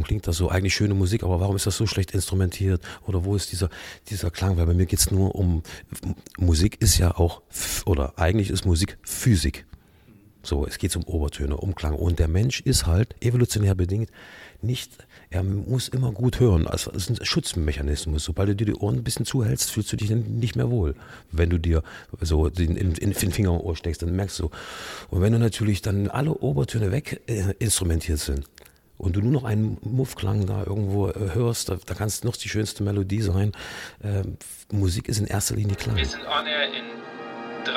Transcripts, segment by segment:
warum klingt das so? Eigentlich schöne Musik, aber warum ist das so schlecht instrumentiert? Oder wo ist dieser, dieser Klang? Weil bei mir geht's nur um, Musik ist ja auch, oder eigentlich ist Musik Physik. So, es geht um Obertöne, um Klang. Und der Mensch ist halt evolutionär bedingt nicht, er muss immer gut hören. Also es ist ein Schutzmechanismus. Sobald du dir die Ohren ein bisschen zuhältst, fühlst du dich nicht mehr wohl. Wenn du dir so den, in, in den Finger im Ohr steckst, dann merkst du. Und wenn du natürlich dann alle Obertöne weg äh, instrumentiert sind, und du nur noch einen Muffklang da irgendwo äh, hörst, da, da kann es noch die schönste Melodie sein. Äh, Musik ist in erster Linie Klang. Wir sind on air in 3,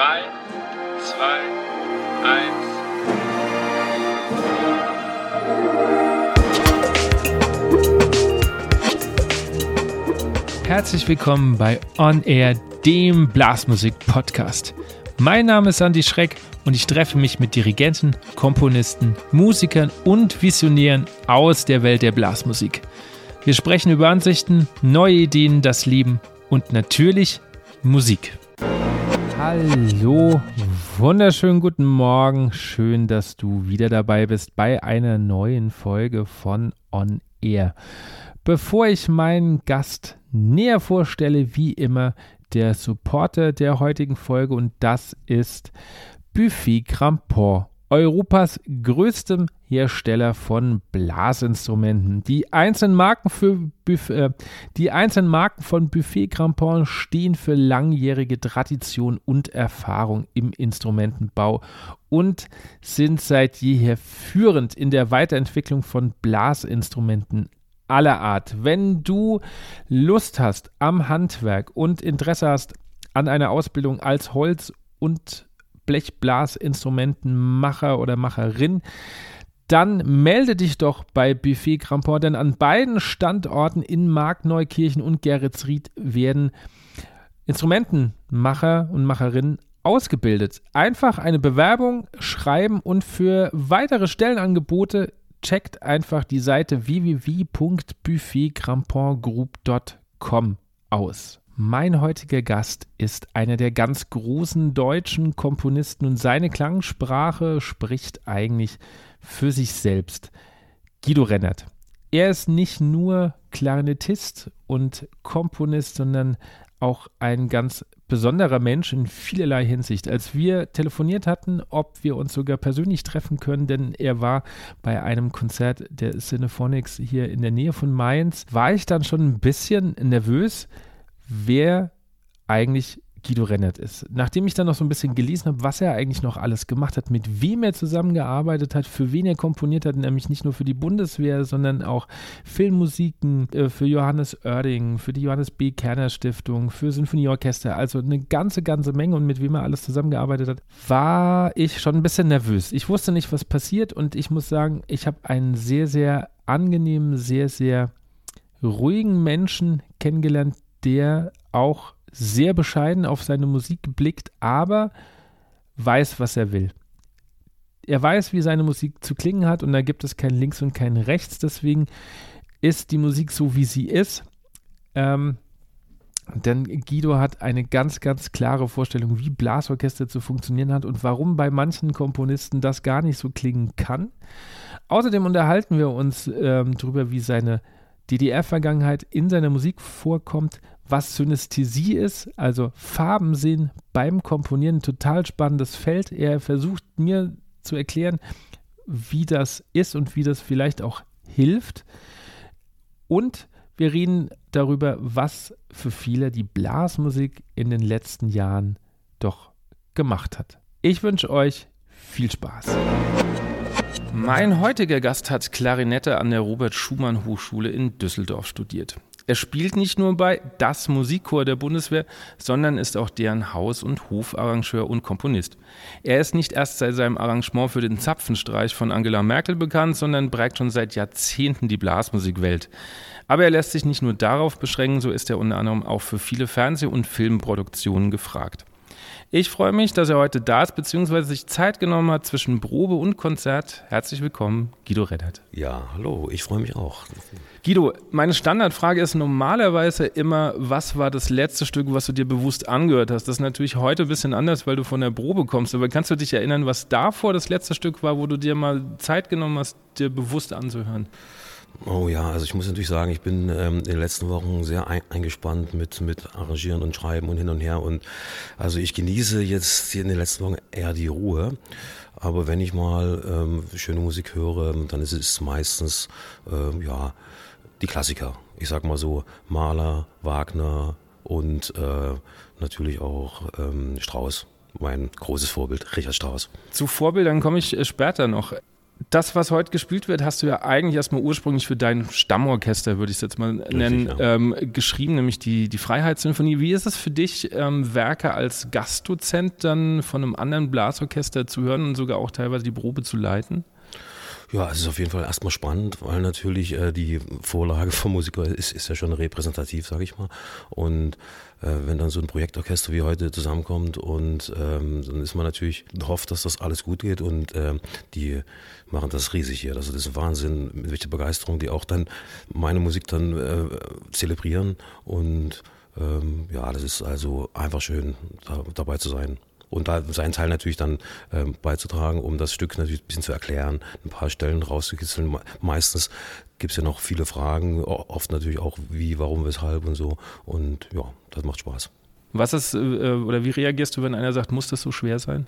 2, 1. Herzlich willkommen bei On Air, dem Blasmusik-Podcast. Mein Name ist Andy Schreck und ich treffe mich mit Dirigenten, Komponisten, Musikern und Visionären aus der Welt der Blasmusik. Wir sprechen über Ansichten, neue Ideen, das Leben und natürlich Musik. Hallo, wunderschönen guten Morgen. Schön, dass du wieder dabei bist bei einer neuen Folge von On Air. Bevor ich meinen Gast näher vorstelle, wie immer der Supporter der heutigen Folge und das ist Buffet Crampon, Europas größtem Hersteller von Blasinstrumenten. Die einzelnen Marken, für Buff äh, die einzelnen Marken von Buffet Crampon stehen für langjährige Tradition und Erfahrung im Instrumentenbau und sind seit jeher führend in der Weiterentwicklung von Blasinstrumenten aller Art. Wenn du Lust hast am Handwerk und Interesse hast an einer Ausbildung als Holz- und Blechblasinstrumentenmacher oder Macherin, dann melde dich doch bei Buffet Crampon, denn an beiden Standorten in Markneukirchen und Geretsried werden Instrumentenmacher und Macherinnen ausgebildet. Einfach eine Bewerbung schreiben und für weitere Stellenangebote checkt einfach die Seite www.buffetcrampongroup.com aus. Mein heutiger Gast ist einer der ganz großen deutschen Komponisten und seine Klangsprache spricht eigentlich für sich selbst. Guido Rennert. Er ist nicht nur Klarinettist und Komponist, sondern auch ein ganz besonderer Mensch in vielerlei Hinsicht. Als wir telefoniert hatten, ob wir uns sogar persönlich treffen können, denn er war bei einem Konzert der Cinephonics hier in der Nähe von Mainz, war ich dann schon ein bisschen nervös, wer eigentlich Guido Rennert ist. Nachdem ich dann noch so ein bisschen gelesen habe, was er eigentlich noch alles gemacht hat, mit wem er zusammengearbeitet hat, für wen er komponiert hat, nämlich nicht nur für die Bundeswehr, sondern auch Filmmusiken äh, für Johannes Oerding, für die Johannes B. Kerner Stiftung, für Sinfonieorchester, also eine ganze, ganze Menge und mit wem er alles zusammengearbeitet hat, war ich schon ein bisschen nervös. Ich wusste nicht, was passiert und ich muss sagen, ich habe einen sehr, sehr angenehmen, sehr, sehr ruhigen Menschen kennengelernt, der auch sehr bescheiden auf seine Musik blickt, aber weiß, was er will. Er weiß, wie seine Musik zu klingen hat und da gibt es kein Links und kein Rechts. Deswegen ist die Musik so, wie sie ist. Ähm, denn Guido hat eine ganz, ganz klare Vorstellung, wie Blasorchester zu funktionieren hat und warum bei manchen Komponisten das gar nicht so klingen kann. Außerdem unterhalten wir uns ähm, darüber, wie seine DDR-Vergangenheit in seiner Musik vorkommt, was Synästhesie ist, also Farben sehen beim Komponieren, total spannendes Feld. Er versucht mir zu erklären, wie das ist und wie das vielleicht auch hilft. Und wir reden darüber, was für viele die Blasmusik in den letzten Jahren doch gemacht hat. Ich wünsche euch viel Spaß. Mein heutiger Gast hat Klarinette an der Robert Schumann Hochschule in Düsseldorf studiert. Er spielt nicht nur bei das Musikchor der Bundeswehr, sondern ist auch deren Haus- und Hofarrangeur und Komponist. Er ist nicht erst seit seinem Arrangement für den Zapfenstreich von Angela Merkel bekannt, sondern prägt schon seit Jahrzehnten die Blasmusikwelt. Aber er lässt sich nicht nur darauf beschränken, so ist er unter anderem auch für viele Fernseh- und Filmproduktionen gefragt. Ich freue mich, dass er heute da ist, beziehungsweise sich Zeit genommen hat zwischen Probe und Konzert. Herzlich willkommen, Guido Reddert. Ja, hallo, ich freue mich auch. Guido, meine Standardfrage ist normalerweise immer, was war das letzte Stück, was du dir bewusst angehört hast? Das ist natürlich heute ein bisschen anders, weil du von der Probe kommst, aber kannst du dich erinnern, was davor das letzte Stück war, wo du dir mal Zeit genommen hast, dir bewusst anzuhören? Oh ja, also ich muss natürlich sagen, ich bin ähm, in den letzten Wochen sehr ein, eingespannt mit, mit Arrangieren und Schreiben und hin und her. Und also ich genieße jetzt hier in den letzten Wochen eher die Ruhe. Aber wenn ich mal ähm, schöne Musik höre, dann ist es meistens ähm, ja die Klassiker. Ich sag mal so Mahler, Wagner und äh, natürlich auch ähm, Strauss. Mein großes Vorbild, Richard Strauss. Zu Vorbildern komme ich äh, später noch das, was heute gespielt wird, hast du ja eigentlich erstmal ursprünglich für dein Stammorchester, würde ich es jetzt mal nennen, Richtig, ja. ähm, geschrieben, nämlich die, die Freiheitssymphonie. Wie ist es für dich, ähm, Werke als Gastdozent dann von einem anderen Blasorchester zu hören und sogar auch teilweise die Probe zu leiten? Ja, es ist auf jeden Fall erstmal spannend, weil natürlich äh, die Vorlage vom Musiker ist, ist ja schon repräsentativ, sage ich mal. Und wenn dann so ein Projektorchester wie heute zusammenkommt und ähm, dann ist man natürlich hofft, dass das alles gut geht und äh, die machen das riesig hier. Also das ist Wahnsinn, mit welcher Begeisterung die auch dann meine Musik dann äh, zelebrieren und ähm, ja, das ist also einfach schön, da, dabei zu sein und da seinen Teil natürlich dann ähm, beizutragen, um das Stück natürlich ein bisschen zu erklären, ein paar Stellen rauszukitzeln. Meistens gibt es ja noch viele Fragen, oft natürlich auch wie, warum, weshalb und so. Und ja, das macht Spaß. Was ist, äh, oder wie reagierst du, wenn einer sagt, muss das so schwer sein?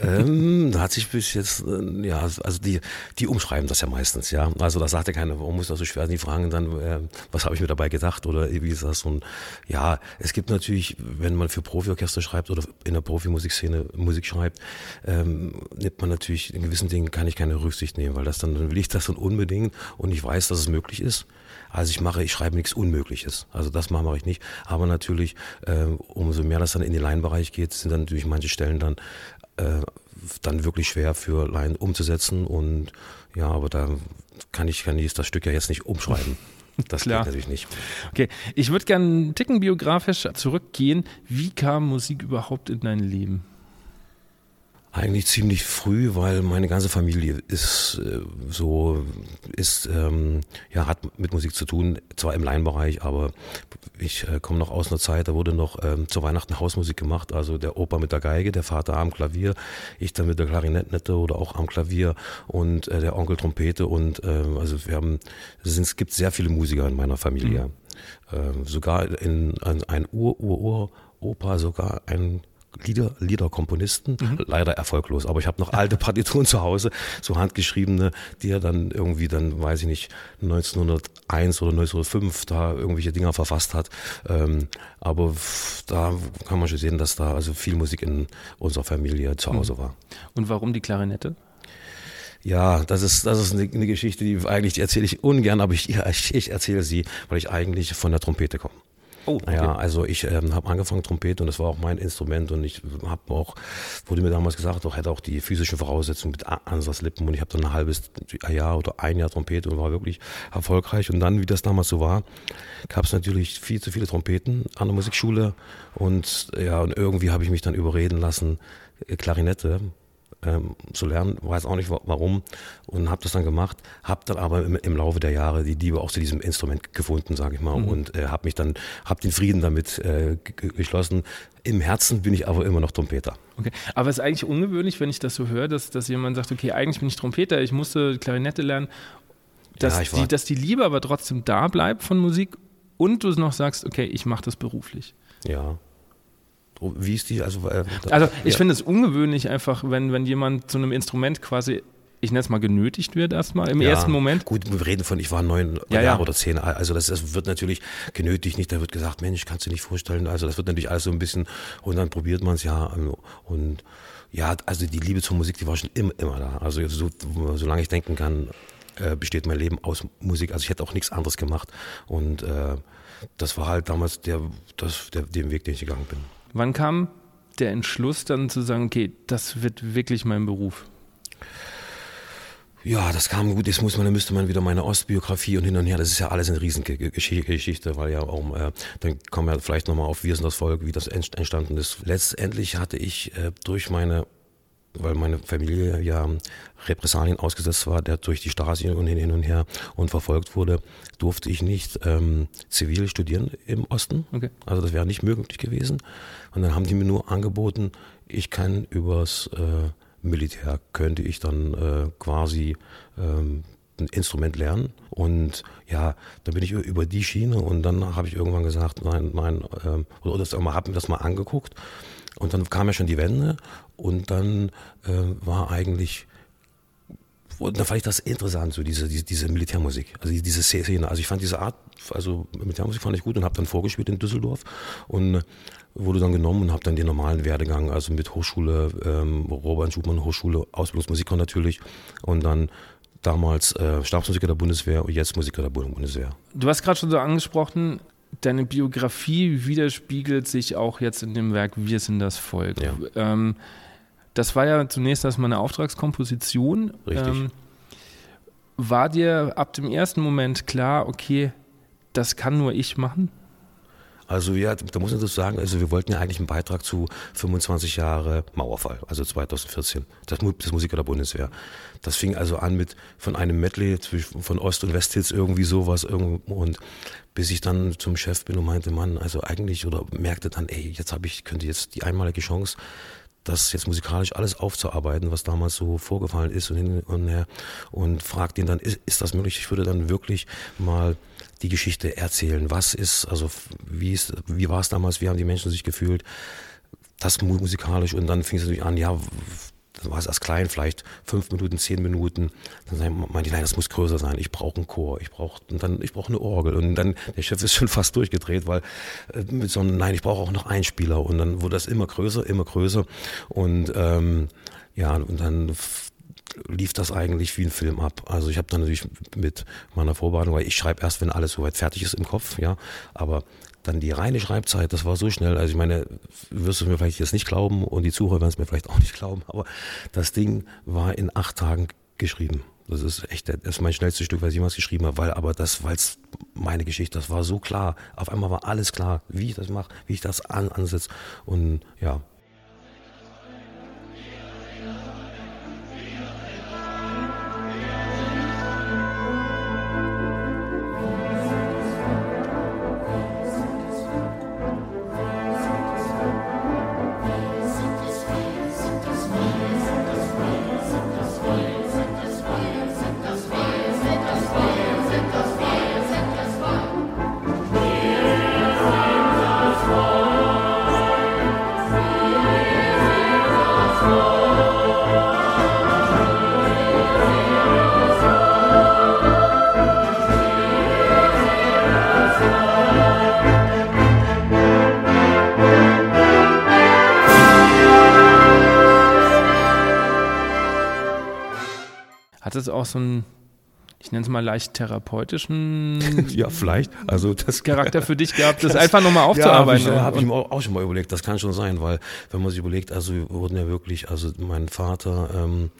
Ähm, da hat sich bis jetzt, äh, ja, also die, die umschreiben das ja meistens, ja. Also da sagt ja keiner, warum muss das so schwer sein? Die fragen dann, äh, was habe ich mir dabei gedacht oder wie ist das? Und ja, es gibt natürlich, wenn man für Profiorchester schreibt oder in der Profimusikszene Musik schreibt, ähm, nimmt man natürlich in gewissen Dingen kann ich keine Rücksicht nehmen, weil das dann, dann will ich das dann unbedingt und ich weiß, dass es möglich ist. Also ich mache, ich schreibe nichts Unmögliches. Also das mache ich nicht. Aber natürlich, äh, umso mehr das dann in den Laienbereich geht, sind dann natürlich manche Stellen dann äh, dann wirklich schwer für Laien umzusetzen. Und ja, aber da kann ich, kann ich das Stück ja jetzt nicht umschreiben. Das Klar. geht natürlich nicht. Okay, ich würde gerne einen Ticken biografisch zurückgehen. Wie kam Musik überhaupt in dein Leben? Eigentlich ziemlich früh, weil meine ganze Familie ist äh, so, ist, ähm, ja, hat mit Musik zu tun, zwar im Laienbereich, aber ich äh, komme noch aus einer Zeit, da wurde noch ähm, zu Weihnachten Hausmusik gemacht, also der Opa mit der Geige, der Vater am Klavier, ich dann mit der Klarinette oder auch am Klavier und äh, der Onkel Trompete und äh, also wir haben, es gibt sehr viele Musiker in meiner Familie. Mhm. Äh, sogar in, ein, ein Ur-Ur-Ur-Opa, sogar ein Lieder, Liederkomponisten, mhm. leider erfolglos. Aber ich habe noch alte Partituren zu Hause, so handgeschriebene, die er dann irgendwie dann, weiß ich nicht, 1901 oder 1905 da irgendwelche Dinger verfasst hat. Ähm, aber da kann man schon sehen, dass da also viel Musik in unserer Familie zu Hause mhm. war. Und warum die Klarinette? Ja, das ist, das ist eine, eine Geschichte, die eigentlich erzähle ich ungern, aber ich, ich, ich erzähle sie, weil ich eigentlich von der Trompete komme. Oh, okay. Ja, also ich ähm, habe angefangen Trompete und das war auch mein Instrument und ich habe auch, wurde mir damals gesagt, auch hätte auch die physischen Voraussetzungen mit Ansatzlippen und ich habe dann ein halbes Jahr oder ein Jahr Trompete und war wirklich erfolgreich und dann, wie das damals so war, gab es natürlich viel zu viele Trompeten an der Musikschule und ja, und irgendwie habe ich mich dann überreden lassen, äh, Klarinette ähm, zu lernen, weiß auch nicht warum und habe das dann gemacht, habe dann aber im, im, Laufe der Jahre die Liebe auch zu diesem Instrument gefunden, sage ich mal, mhm. und äh, habe mich dann, habe den Frieden damit äh, geschlossen. Im Herzen bin ich aber immer noch Trompeter. Okay, aber es ist eigentlich ungewöhnlich, wenn ich das so höre, dass, dass jemand sagt, okay, eigentlich bin ich Trompeter, ich musste Klarinette lernen, dass, ja, die, dass die Liebe aber trotzdem da bleibt von Musik und du noch sagst, okay, ich mache das beruflich. Ja, wie ist die? Also, äh, also ich ja. finde es ungewöhnlich einfach, wenn, wenn jemand zu einem Instrument quasi ich nenne es mal genötigt wird erstmal im ja, ersten Moment. Gut, wir reden von, ich war neun ja, Jahre ja. oder zehn, also das, das, wird natürlich genötigt, nicht, da wird gesagt, Mensch, kannst du nicht vorstellen, also das wird natürlich alles so ein bisschen, und dann probiert man es ja und ja, also die Liebe zur Musik, die war schon immer, immer da, also so, solange ich denken kann, äh, besteht mein Leben aus Musik, also ich hätte auch nichts anderes gemacht und äh, das war halt damals der, das, der, den Weg, den ich gegangen bin. Wann kam der Entschluss dann zu sagen, okay, das wird wirklich mein Beruf? Ja, das kam gut. Jetzt muss man, dann müsste man wieder meine Ostbiografie und hin und her. Das ist ja alles eine Riesengeschichte, weil ja auch, äh, dann kommen wir vielleicht nochmal auf Wir sind das Volk, wie das entstanden ist. Letztendlich hatte ich äh, durch meine weil meine Familie ja Repressalien ausgesetzt war, der durch die Stasi und hin, und her und verfolgt wurde, durfte ich nicht ähm, zivil studieren im Osten. Okay. Also das wäre nicht möglich gewesen. Und dann haben die mir nur angeboten, ich kann übers äh, Militär, könnte ich dann äh, quasi ähm, ein Instrument lernen. Und ja, dann bin ich über die Schiene und dann habe ich irgendwann gesagt, nein, nein, ähm, oder, oder habe mir das mal angeguckt. Und dann kam ja schon die Wende und dann äh, war eigentlich dann fand ich das interessant, so diese, diese, diese Militärmusik, also diese Szene. Also ich fand diese Art, also Militärmusik fand ich gut und habe dann vorgespielt in Düsseldorf und wurde dann genommen und habe dann den normalen Werdegang, also mit Hochschule, ähm, Robert Schumann Hochschule, Ausbildungsmusiker natürlich und dann damals äh, Stabsmusiker der Bundeswehr und jetzt Musiker der Bundeswehr. Du hast gerade schon so angesprochen, deine Biografie widerspiegelt sich auch jetzt in dem Werk Wir sind das Volk. Ja. Ähm, das war ja zunächst erstmal eine Auftragskomposition. Richtig. Ähm, war dir ab dem ersten Moment klar, okay, das kann nur ich machen? Also ja, da muss man das sagen, also wir wollten ja eigentlich einen Beitrag zu 25 Jahre Mauerfall, also 2014, das, das Musiker der Bundeswehr. Das fing also an mit von einem Medley von Ost- und Westhits irgendwie sowas und bis ich dann zum Chef bin und meinte, Mann, also eigentlich oder merkte dann, ey, jetzt habe ich, könnte jetzt die einmalige Chance, das jetzt musikalisch alles aufzuarbeiten, was damals so vorgefallen ist und hin und her und fragt ihn dann, ist, ist das möglich? Ich würde dann wirklich mal die Geschichte erzählen. Was ist, also wie ist, wie war es damals? Wie haben die Menschen sich gefühlt? Das musikalisch und dann fing es natürlich an, ja, dann war es erst klein, vielleicht fünf Minuten, zehn Minuten. Dann meinte ich, nein, das muss größer sein. Ich brauche einen Chor, ich brauche dann, ich brauche eine Orgel. Und dann der Chef ist schon fast durchgedreht, weil äh, mit so einem, nein, ich brauche auch noch Einspieler. Und dann wurde das immer größer, immer größer. Und ähm, ja, und dann lief das eigentlich wie ein Film ab. Also ich habe dann natürlich mit meiner Vorbereitung, weil ich schreibe erst, wenn alles soweit fertig ist im Kopf, ja. Aber dann die reine Schreibzeit, das war so schnell. Also ich meine, wirst du mir vielleicht jetzt nicht glauben und die Zuhörer werden es mir vielleicht auch nicht glauben, aber das Ding war in acht Tagen geschrieben. Das ist echt, das ist mein schnellstes Stück, was ich jemals geschrieben habe, weil aber das, weil es meine Geschichte, das war so klar. Auf einmal war alles klar, wie ich das mache, wie ich das an, ansetze und ja, Hat es auch so einen, ich nenne es mal leicht therapeutischen ja, vielleicht. Also das Charakter für dich gehabt, das, das einfach nochmal aufzuarbeiten? Ja, habe ich, hab ich mir auch schon mal überlegt. Das kann schon sein, weil wenn man sich überlegt, also wir wurden ja wirklich, also mein Vater, ähm,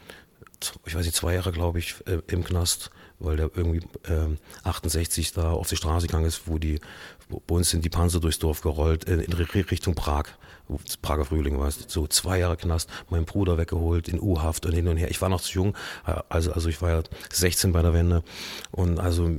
ich weiß nicht, zwei Jahre glaube ich, äh, im Knast, weil der irgendwie ähm, 68 da auf die Straße gegangen ist, wo die, wo, bei uns sind die Panzer durchs Dorf gerollt, in, in Richtung Prag. Prager Frühling war es, so zwei Jahre Knast, mein Bruder weggeholt in U-Haft und hin und her. Ich war noch zu jung, äh, also, also ich war ja 16 bei der Wende und also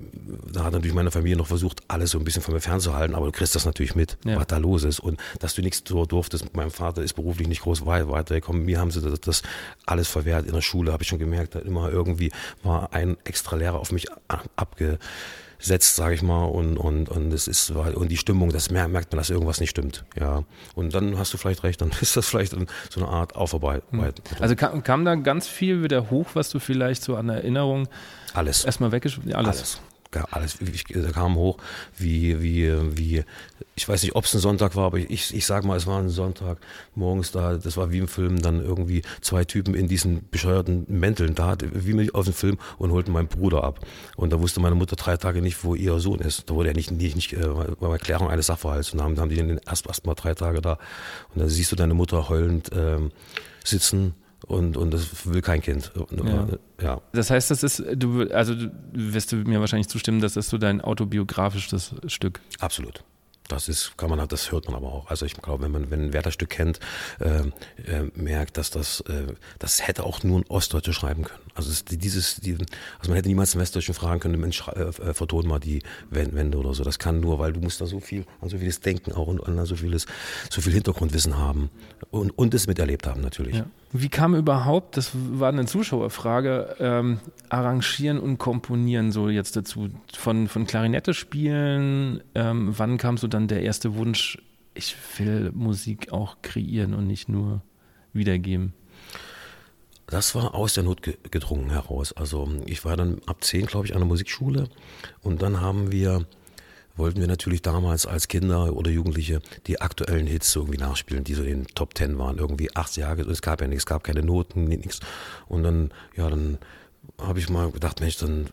da hat natürlich meine Familie noch versucht, alles so ein bisschen von mir fernzuhalten, aber du kriegst das natürlich mit, ja. was da los ist und dass du nichts so durftest. Mein Vater ist beruflich nicht groß weitergekommen, mir haben sie das, das alles verwehrt. In der Schule habe ich schon gemerkt, da immer irgendwie war ein extra Lehrer auf mich abge setzt, sage ich mal, und und und es ist und die Stimmung, das merkt man, dass irgendwas nicht stimmt, ja. Und dann hast du vielleicht recht, dann ist das vielleicht so eine Art Aufarbeitung. Hm. Also kam, kam da ganz viel wieder hoch, was du vielleicht so an Erinnerung alles erstmal weggeschrieben, alles. alles alles, da kam hoch, wie, wie, wie, ich weiß nicht, ob es ein Sonntag war, aber ich, ich sag mal, es war ein Sonntag morgens da, das war wie im Film, dann irgendwie zwei Typen in diesen bescheuerten Mänteln da, wie mich aus dem Film und holten meinen Bruder ab. Und da wusste meine Mutter drei Tage nicht, wo ihr Sohn ist. Da wurde er nicht, nicht, nicht äh, war Erklärung eines Sachverhalts und dann haben die den erst, erst mal drei Tage da. Und dann siehst du deine Mutter heulend ähm, sitzen und, und das will kein Kind. Ja. ja. Das heißt, das ist, du, also du wirst du mir wahrscheinlich zustimmen, das ist so dein autobiografisches Stück. Absolut. Das ist, kann man, das hört man aber auch. Also ich glaube, wenn man, wenn ein Wertherstück kennt, äh, äh, merkt, dass das, äh, das hätte auch nur ein Ostdeutscher schreiben können. Also es, dieses, die, also man hätte niemals einen Westdeutschen fragen können, Mensch, äh, äh, verton mal die Wände oder so. Das kann nur, weil du musst da so viel, an so vieles denken auch und an so vieles, so viel Hintergrundwissen haben und, und es miterlebt haben natürlich. Ja. Wie kam überhaupt, das war eine Zuschauerfrage, ähm, Arrangieren und Komponieren so jetzt dazu? Von, von Klarinette spielen, ähm, wann kam so dann der erste Wunsch, ich will Musik auch kreieren und nicht nur wiedergeben? Das war aus der Not gedrungen heraus. Also ich war dann ab zehn, glaube ich, an der Musikschule und dann haben wir wollten wir natürlich damals als Kinder oder Jugendliche die aktuellen Hits irgendwie nachspielen, die so in den Top Ten waren, irgendwie acht Jahre, es gab ja nichts, es gab keine Noten, nichts. Und dann, ja, dann habe ich mal gedacht, Mensch, dann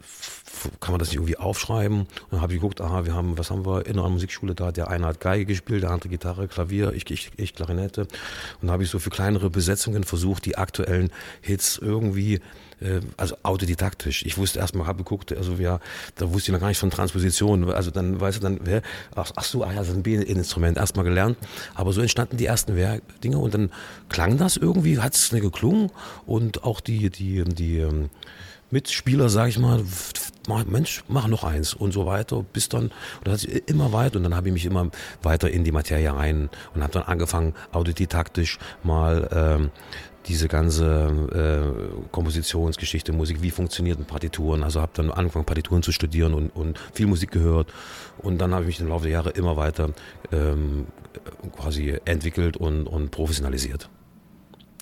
kann man das nicht irgendwie aufschreiben. Und dann habe ich geguckt, aha, wir haben, was haben wir in einer Musikschule da? Der eine hat Geige gespielt, der andere Gitarre, Klavier, ich, ich, ich Klarinette. Und dann habe ich so für kleinere Besetzungen versucht, die aktuellen Hits irgendwie äh, also autodidaktisch. Ich wusste erstmal, habe geguckt, also ja, da wusste ich noch gar nicht von Transposition. Also dann, weißt du, dann, ach, ach so, ah ja, das ist ein B-Instrument, erstmal gelernt. Aber so entstanden die ersten Dinge und dann klang das irgendwie, hat es geklungen und auch die, die, die, ähm, Mitspieler, sag ich mal, Mensch, mach noch eins und so weiter, bis dann, und das immer weiter und dann habe ich mich immer weiter in die Materie rein und habe dann angefangen, autodidaktisch mal ähm, diese ganze äh, Kompositionsgeschichte, Musik, wie funktionieren Partituren. Also habe dann angefangen, Partituren zu studieren und, und viel Musik gehört. Und dann habe ich mich im Laufe der Jahre immer weiter ähm, quasi entwickelt und, und professionalisiert.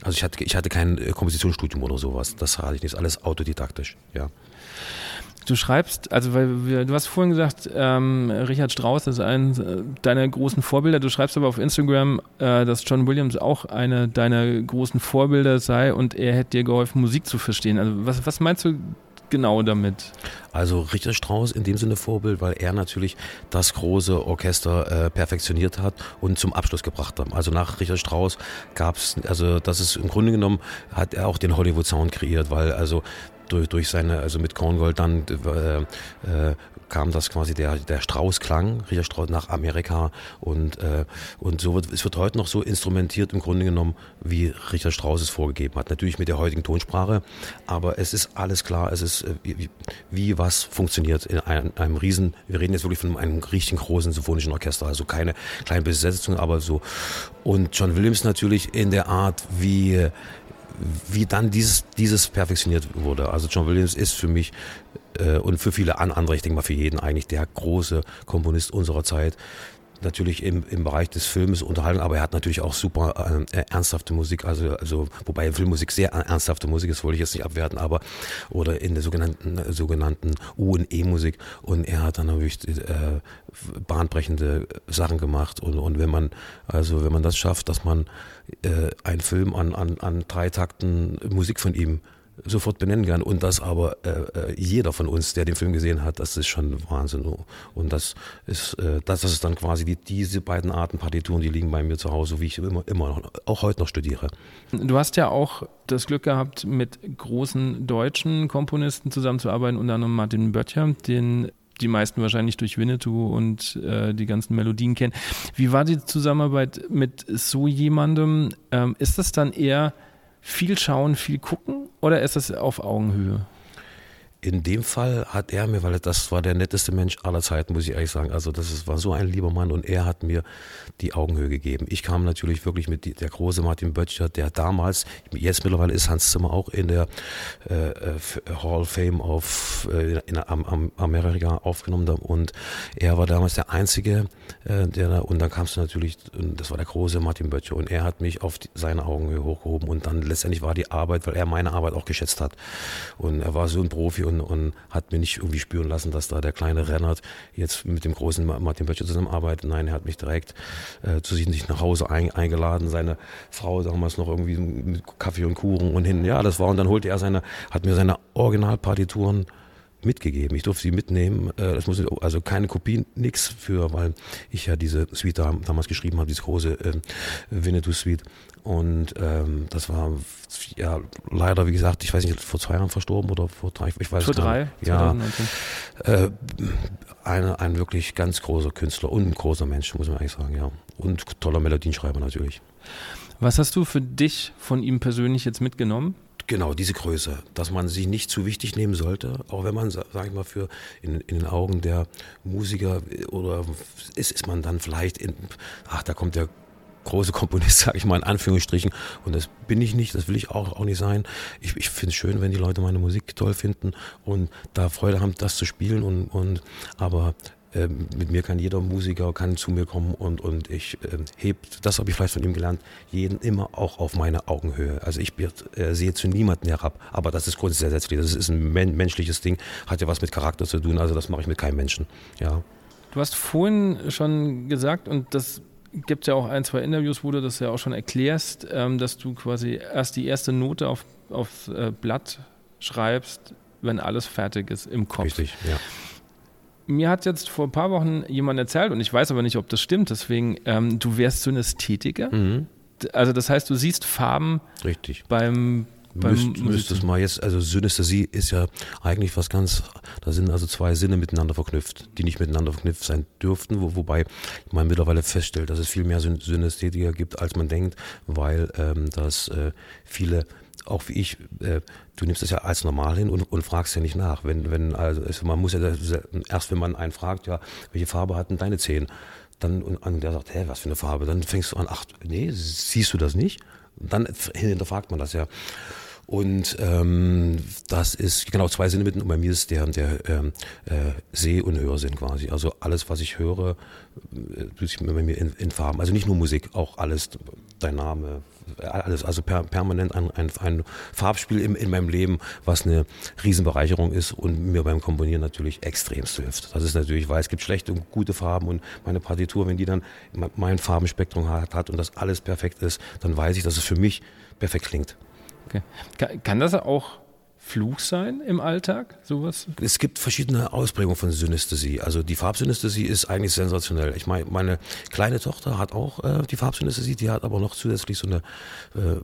Also ich hatte, ich hatte kein äh, Kompositionsstudium oder sowas. Das hatte ich nicht. Alles autodidaktisch, ja. Du schreibst, also weil wir, du hast vorhin gesagt, ähm, Richard Strauss ist ein äh, deiner großen Vorbilder. Du schreibst aber auf Instagram, äh, dass John Williams auch eine deiner großen Vorbilder sei und er hätte dir geholfen, Musik zu verstehen. Also was, was meinst du genau damit? Also Richard Strauss in dem Sinne Vorbild, weil er natürlich das große Orchester äh, perfektioniert hat und zum Abschluss gebracht hat. Also nach Richard Strauss gab es, also das ist im Grunde genommen, hat er auch den Hollywood Sound kreiert, weil also durch, durch seine, also mit Korngold dann äh, äh, kam das quasi der, der Strauß-Klang, Richard Strauss nach Amerika und, äh, und so wird, es wird heute noch so instrumentiert im Grunde genommen, wie Richard Strauss es vorgegeben hat. Natürlich mit der heutigen Tonsprache, aber es ist alles klar, es ist, äh, wie, wie was funktioniert in einem, einem riesen, wir reden jetzt wirklich von einem richtigen großen symphonischen Orchester, also keine kleine Besetzung, aber so. Und John Williams natürlich in der Art, wie wie dann dieses, dieses perfektioniert wurde. Also John Williams ist für mich äh, und für viele andere, ich denke mal für jeden eigentlich der große Komponist unserer Zeit natürlich im, im Bereich des Filmes unterhalten, aber er hat natürlich auch super äh, ernsthafte Musik, also, also wobei Filmmusik sehr ernsthafte Musik ist, wollte ich jetzt nicht abwerten, aber oder in der sogenannten sogenannten U und E-Musik und er hat dann natürlich äh, bahnbrechende Sachen gemacht und, und wenn man also wenn man das schafft, dass man äh, einen Film an, an, an drei Takten Musik von ihm sofort benennen kann und das aber äh, äh, jeder von uns, der den Film gesehen hat, das ist schon Wahnsinn. Und das ist, äh, das, das ist dann quasi die, diese beiden Arten Partituren, die liegen bei mir zu Hause, wie ich immer, immer noch, auch heute noch studiere. Du hast ja auch das Glück gehabt, mit großen deutschen Komponisten zusammenzuarbeiten, unter anderem Martin Böttcher, den die meisten wahrscheinlich durch Winnetou und äh, die ganzen Melodien kennen. Wie war die Zusammenarbeit mit so jemandem? Ähm, ist das dann eher viel schauen, viel gucken oder ist das auf Augenhöhe? In dem Fall hat er mir, weil das war der netteste Mensch aller Zeiten, muss ich ehrlich sagen. Also das ist, war so ein lieber Mann und er hat mir die Augenhöhe gegeben. Ich kam natürlich wirklich mit die, der große Martin Böttcher, der damals, jetzt mittlerweile ist Hans Zimmer auch in der äh, äh Hall of Fame auf äh, in, am, am Amerika aufgenommen und er war damals der einzige, äh, der da, und dann kamst du natürlich, das war der große Martin Böttcher und er hat mich auf die, seine Augenhöhe hochgehoben und dann letztendlich war die Arbeit, weil er meine Arbeit auch geschätzt hat und er war so ein Profi und, und hat mir nicht irgendwie spüren lassen, dass da der kleine Rennert jetzt mit dem großen Martin Böttcher zusammenarbeitet. Nein, er hat mich direkt äh, zu sich nach Hause ein, eingeladen. Seine Frau damals noch irgendwie mit Kaffee und Kuchen und hin. Ja, das war und dann holte er seine, hat mir seine Originalpartituren mitgegeben. Ich durfte sie mitnehmen. Äh, das muss also keine Kopie, nix für, weil ich ja diese Suite damals geschrieben habe, diese große äh, Winnetou Suite. Und ähm, das war ja leider, wie gesagt, ich weiß nicht, vor zwei Jahren verstorben oder vor drei, ich weiß vor drei. Ja, äh, eine, ein wirklich ganz großer Künstler und ein großer Mensch, muss man eigentlich sagen, ja. Und toller Melodienschreiber natürlich. Was hast du für dich von ihm persönlich jetzt mitgenommen? Genau, diese Größe, dass man sich nicht zu wichtig nehmen sollte, auch wenn man, sag ich mal, für in, in den Augen der Musiker oder ist, ist man dann vielleicht in, ach, da kommt der große Komponist, sage ich mal in Anführungsstrichen. Und das bin ich nicht, das will ich auch, auch nicht sein. Ich, ich finde es schön, wenn die Leute meine Musik toll finden und da Freude haben, das zu spielen. Und, und aber ähm, mit mir kann jeder Musiker kann zu mir kommen und, und ich äh, heb, das habe ich vielleicht von ihm gelernt, jeden immer auch auf meine Augenhöhe. Also ich äh, sehe zu niemanden herab, aber das ist grundsätzlich, das ist ein men menschliches Ding, hat ja was mit Charakter zu tun, also das mache ich mit keinem Menschen. Ja. Du hast vorhin schon gesagt, und das gibt ja auch ein, zwei Interviews, wo du das ja auch schon erklärst, ähm, dass du quasi erst die erste Note auf, aufs äh, Blatt schreibst, wenn alles fertig ist im Kopf. Richtig, ja mir hat jetzt vor ein paar Wochen jemand erzählt, und ich weiß aber nicht, ob das stimmt, deswegen, ähm, du wärst Synästhetiker. Mhm. Also das heißt, du siehst Farben Richtig. beim Müsst, müsstest mal jetzt, also Synästhesie ist ja eigentlich was ganz, da sind also zwei Sinne miteinander verknüpft, die nicht miteinander verknüpft sein dürften, wo, wobei man mittlerweile feststellt, dass es viel mehr Synästhetiker gibt, als man denkt, weil ähm, das äh, viele auch wie ich, äh, du nimmst das ja als normal hin und, und fragst ja nicht nach. Wenn, wenn, also man muss ja erst, wenn man einen fragt, ja, welche Farbe hatten deine Zehen? Dann, und, und der sagt, hä, was für eine Farbe? Dann fängst du an, ach, nee, siehst du das nicht? Und dann hinterfragt man das ja. Und ähm, das ist genau zwei Sinne mitten. Und bei mir ist der, der ähm, äh, Seh- und Hörsinn quasi. Also alles, was ich höre, äh, tut sich bei mir in, in Farben. Also nicht nur Musik, auch alles, dein Name, alles, also per, permanent ein, ein, ein Farbspiel in, in, meinem Leben, was eine Riesenbereicherung ist und mir beim Komponieren natürlich extremst hilft. Das ist natürlich, weil es gibt schlechte und gute Farben und meine Partitur, wenn die dann mein Farbenspektrum hat, hat und das alles perfekt ist, dann weiß ich, dass es für mich perfekt klingt. Okay. Kann, kann das auch Fluch sein im Alltag, sowas? Es gibt verschiedene Ausprägungen von Synästhesie. Also die Farbsynästhesie ist eigentlich sensationell. Ich meine, meine kleine Tochter hat auch äh, die Farbsynästhesie, die hat aber noch zusätzlich so eine äh,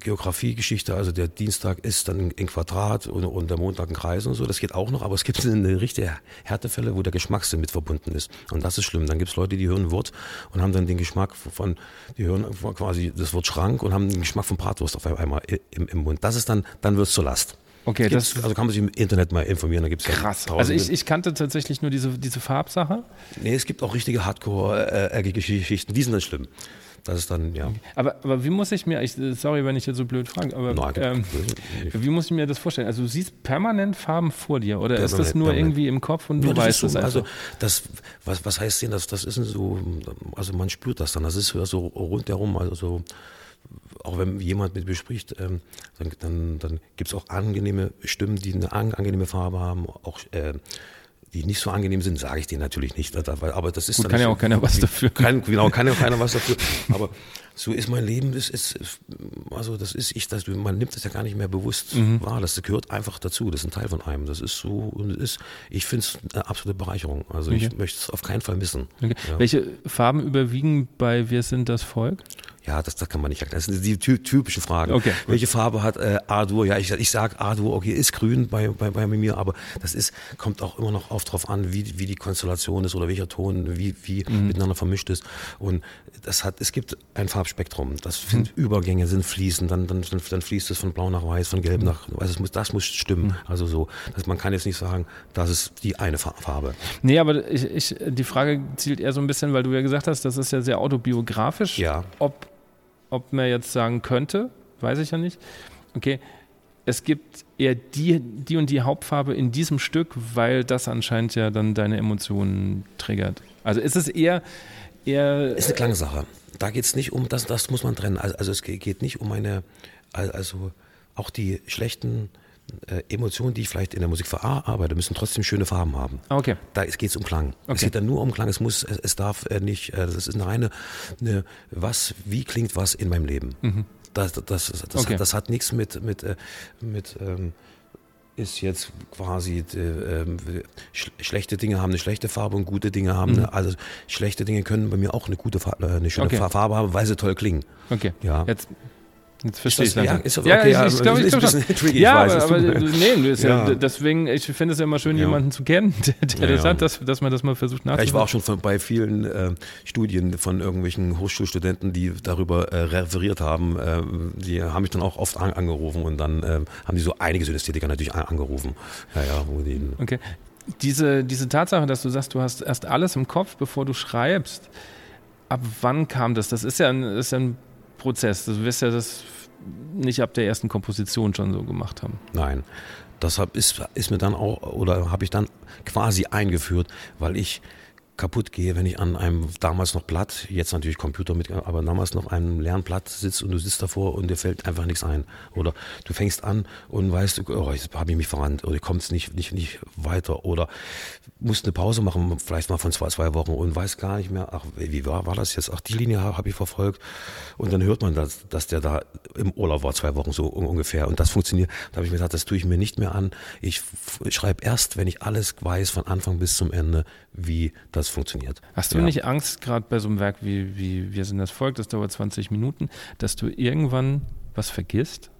Geografiegeschichte. Also der Dienstag ist dann in Quadrat und, und, der Montag ein Kreis und so. Das geht auch noch, aber es gibt eine richtige Härtefälle, wo der Geschmackssinn mit verbunden ist. Und das ist schlimm. Dann gibt es Leute, die hören ein Wort und haben dann den Geschmack von, die hören quasi das Wort Schrank und haben den Geschmack von Bratwurst auf einmal im, im Mund. Das ist dann, dann wird es zur Last. Okay, das also kann man sich im Internet mal informieren. Da gibt's krass. Ja also ich, ich kannte tatsächlich nur diese, diese Farbsache. Nee, es gibt auch richtige Hardcore-Geschichten. Die sind dann schlimm. Das ist dann, ja. Aber, aber wie muss ich mir, ich, sorry, wenn ich jetzt so blöd frage, aber Nein, ähm, wie muss ich mir das vorstellen? Also du siehst permanent Farben vor dir oder permanent, ist das nur permanent. irgendwie im Kopf und du weißt es so, Also das, was, was heißt denn das? Das ist so, also man spürt das dann. Das ist so rundherum, also so auch wenn jemand mit mir spricht, ähm, dann, dann, dann gibt es auch angenehme Stimmen, die eine angenehme Farbe haben, auch äh, die nicht so angenehm sind, sage ich denen natürlich nicht. Aber das ist Gut, kann ja auch keiner was dafür. Kann, genau, kann ja auch keiner was dafür. Aber so ist mein Leben. Das ist, also das ist ich, das, man nimmt das ja gar nicht mehr bewusst mhm. wahr. Das gehört einfach dazu. Das ist ein Teil von einem. Das ist so und ist. Ich finde es eine absolute Bereicherung. Also okay. ich möchte es auf keinen Fall missen. Okay. Ja. Welche Farben überwiegen bei Wir sind das Volk? Ja, das, das kann man nicht erklären. Das sind die typischen Fragen. Okay. Welche Farbe hat äh, A-Dur? Ja, ich, ich sage A-Dur, okay, ist grün bei, bei, bei mir, aber das ist, kommt auch immer noch oft drauf an, wie, wie die Konstellation ist oder welcher Ton, wie, wie mhm. miteinander vermischt ist. Und das hat, es gibt ein Farbspektrum. Das sind mhm. Übergänge, sind Fließen, dann, dann, dann fließt es von blau nach weiß, von gelb mhm. nach, also es muss, das muss stimmen. Mhm. Also so, dass man kann jetzt nicht sagen, das ist die eine Farbe. Nee, aber ich, ich, die Frage zielt eher so ein bisschen, weil du ja gesagt hast, das ist ja sehr autobiografisch. Ja. Ob ob man jetzt sagen könnte, weiß ich ja nicht. Okay, es gibt eher die, die und die Hauptfarbe in diesem Stück, weil das anscheinend ja dann deine Emotionen triggert. Also ist es eher. eher ist eine Klangsache. Da geht es nicht um, das, das muss man trennen. Also, also es geht nicht um eine, also auch die schlechten äh, Emotionen, die ich vielleicht in der Musik verarbeite, müssen trotzdem schöne Farben haben. Okay. Da geht es um Klang. Okay. Es geht dann nur um Klang. Es muss, es, es darf äh, nicht, äh, das ist eine reine, eine, was, wie klingt was in meinem Leben. Mhm. Das, das, das, das, okay. hat, das hat nichts mit, mit, mit ähm, ist jetzt quasi äh, sch schlechte Dinge haben eine schlechte Farbe und gute Dinge haben mhm. eine, also schlechte Dinge können bei mir auch eine gute Farbe, eine schöne okay. Farbe haben, weil sie toll klingen. Okay. Ja. Jetzt Jetzt verstehe ich das. Ja, ist okay. Ja, ich, ich glaube, ich, glaub, tricky, ja, weiß, aber, aber nee, ist ja. ja. deswegen, ich finde es ja immer schön, ja. jemanden zu kennen, der, das hat, dass, dass man das mal versucht nachzuvollziehen. Ich war auch schon von, bei vielen äh, Studien von irgendwelchen Hochschulstudenten, die darüber äh, referiert haben, äh, die haben mich dann auch oft an, angerufen und dann äh, haben die so einige Synästhetiker natürlich angerufen. Ja, ja, wo die, okay. Diese, diese Tatsache, dass du sagst, du hast erst alles im Kopf, bevor du schreibst, ab wann kam das? Das ist ja ein, ist ja ein Prozess. Du wirst ja das nicht ab der ersten Komposition schon so gemacht haben. Nein. Deshalb ist, ist mir dann auch, oder habe ich dann quasi eingeführt, weil ich kaputt gehe, wenn ich an einem damals noch Blatt, jetzt natürlich Computer mit, aber damals noch einem leeren Blatt sitzt und du sitzt davor und dir fällt einfach nichts ein. Oder du fängst an und weißt, oh, jetzt habe ich mich verrannt oder kommst nicht, nicht, nicht weiter oder musst eine Pause machen, vielleicht mal von zwei, zwei Wochen und weiß gar nicht mehr, ach, wie war, war das jetzt? Ach, die Linie habe ich verfolgt. Und dann hört man, dass, dass der da im Urlaub war, zwei Wochen so ungefähr. Und das funktioniert. Da habe ich mir gesagt, das tue ich mir nicht mehr an. Ich schreibe erst, wenn ich alles weiß, von Anfang bis zum Ende, wie das funktioniert. Hast du ja. nicht Angst, gerade bei so einem Werk wie, wie Wir sind das Volk, das dauert 20 Minuten, dass du irgendwann was vergisst,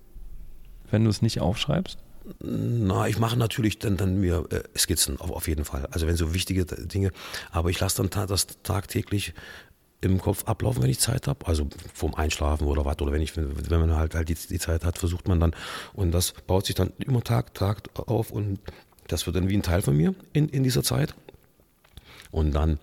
wenn du es nicht aufschreibst? Na, ich mache natürlich dann, dann mir äh, Skizzen auf, auf jeden Fall. Also wenn so wichtige Dinge, aber ich lasse dann ta das tagtäglich im Kopf ablaufen, wenn ich Zeit habe. Also vorm Einschlafen oder was. Oder wenn ich, wenn man halt, halt die, die Zeit hat, versucht man dann. Und das baut sich dann immer Tag, Tag auf und das wird dann wie ein Teil von mir in, in dieser Zeit. Und dann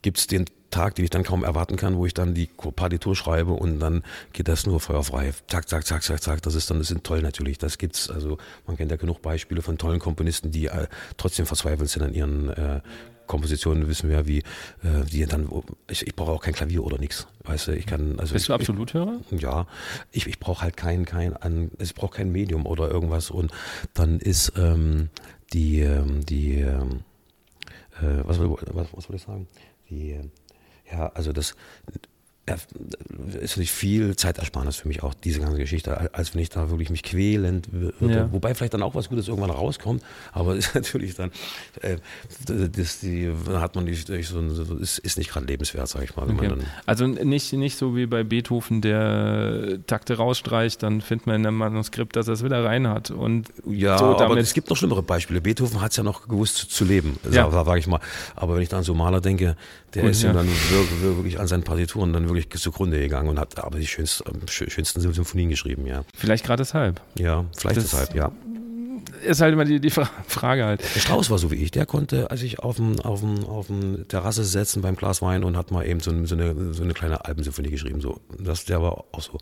gibt es den Tag, den ich dann kaum erwarten kann, wo ich dann die Partitur schreibe und dann geht das nur feuerfrei. Zack, zack, zack, zack, zack. Das ist dann, das sind toll natürlich. Das gibt's. Also man kennt ja genug Beispiele von tollen Komponisten, die äh, trotzdem verzweifelt sind an ihren äh, Kompositionen. Wissen wir, wie äh, die dann. Ich, ich brauche auch kein Klavier oder nichts. Weißt du, ich kann. Also Bist ich, du Absoluthörer? Ich, ja, ich, ich brauche halt kein, kein, an, ich brauche kein Medium oder irgendwas und dann ist ähm, die, ähm, die ähm, äh, was, was, was wollte ich sagen? Die, äh, ja, also das ist natürlich viel Zeitersparnis für mich auch, diese ganze Geschichte, als wenn ich da wirklich mich quälend würde. Ja. Wobei vielleicht dann auch was Gutes irgendwann rauskommt, aber ist natürlich dann, äh, das, die, hat man nicht, so, ist, ist nicht gerade lebenswert, sag ich mal. Okay. also nicht, nicht so wie bei Beethoven, der Takte rausstreicht, dann findet man in einem Manuskript, dass er es wieder rein hat. Und ja, so aber es gibt noch schlimmere Beispiele. Beethoven hat es ja noch gewusst zu, zu leben, ja. sag ich mal. Aber wenn ich da an so Maler denke, der Gut, ist ja dann wirklich, wirklich an seinen Partituren dann wirklich zugrunde gegangen und hat aber die schönsten, schönsten Symphonien geschrieben, ja. Vielleicht gerade deshalb. Ja, vielleicht das deshalb, ja. Ist halt immer die, die Frage halt. Der Strauß war so wie ich. Der konnte, als ich auf dem, auf dem, auf dem Terrasse setzen beim Glas Wein und hat mal eben so, so, eine, so eine kleine Alpensymphonie geschrieben. So. Das, der war auch so.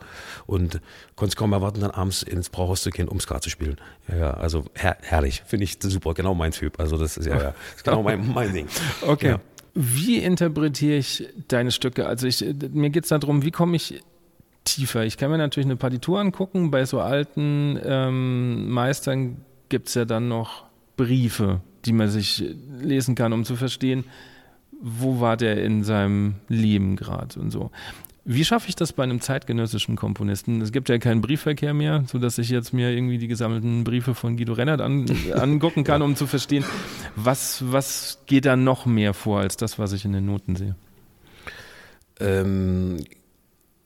Und konnte es kaum erwarten, dann abends ins Brauhaus zu gehen, um Skat zu spielen. Ja, ja also her herrlich. Finde ich super. Genau mein Typ. Also das ist ja, ja ist genau mein, mein Ding. Okay. Ja. Wie interpretiere ich deine Stücke? Also ich, mir geht es darum, wie komme ich tiefer? Ich kann mir natürlich eine Partitur angucken. Bei so alten ähm, Meistern gibt es ja dann noch Briefe, die man sich lesen kann, um zu verstehen, wo war der in seinem Leben gerade und so. Wie schaffe ich das bei einem zeitgenössischen Komponisten? Es gibt ja keinen Briefverkehr mehr, sodass ich jetzt mir irgendwie die gesammelten Briefe von Guido Rennert an, angucken kann, um zu verstehen, was, was geht da noch mehr vor als das, was ich in den Noten sehe. Ähm,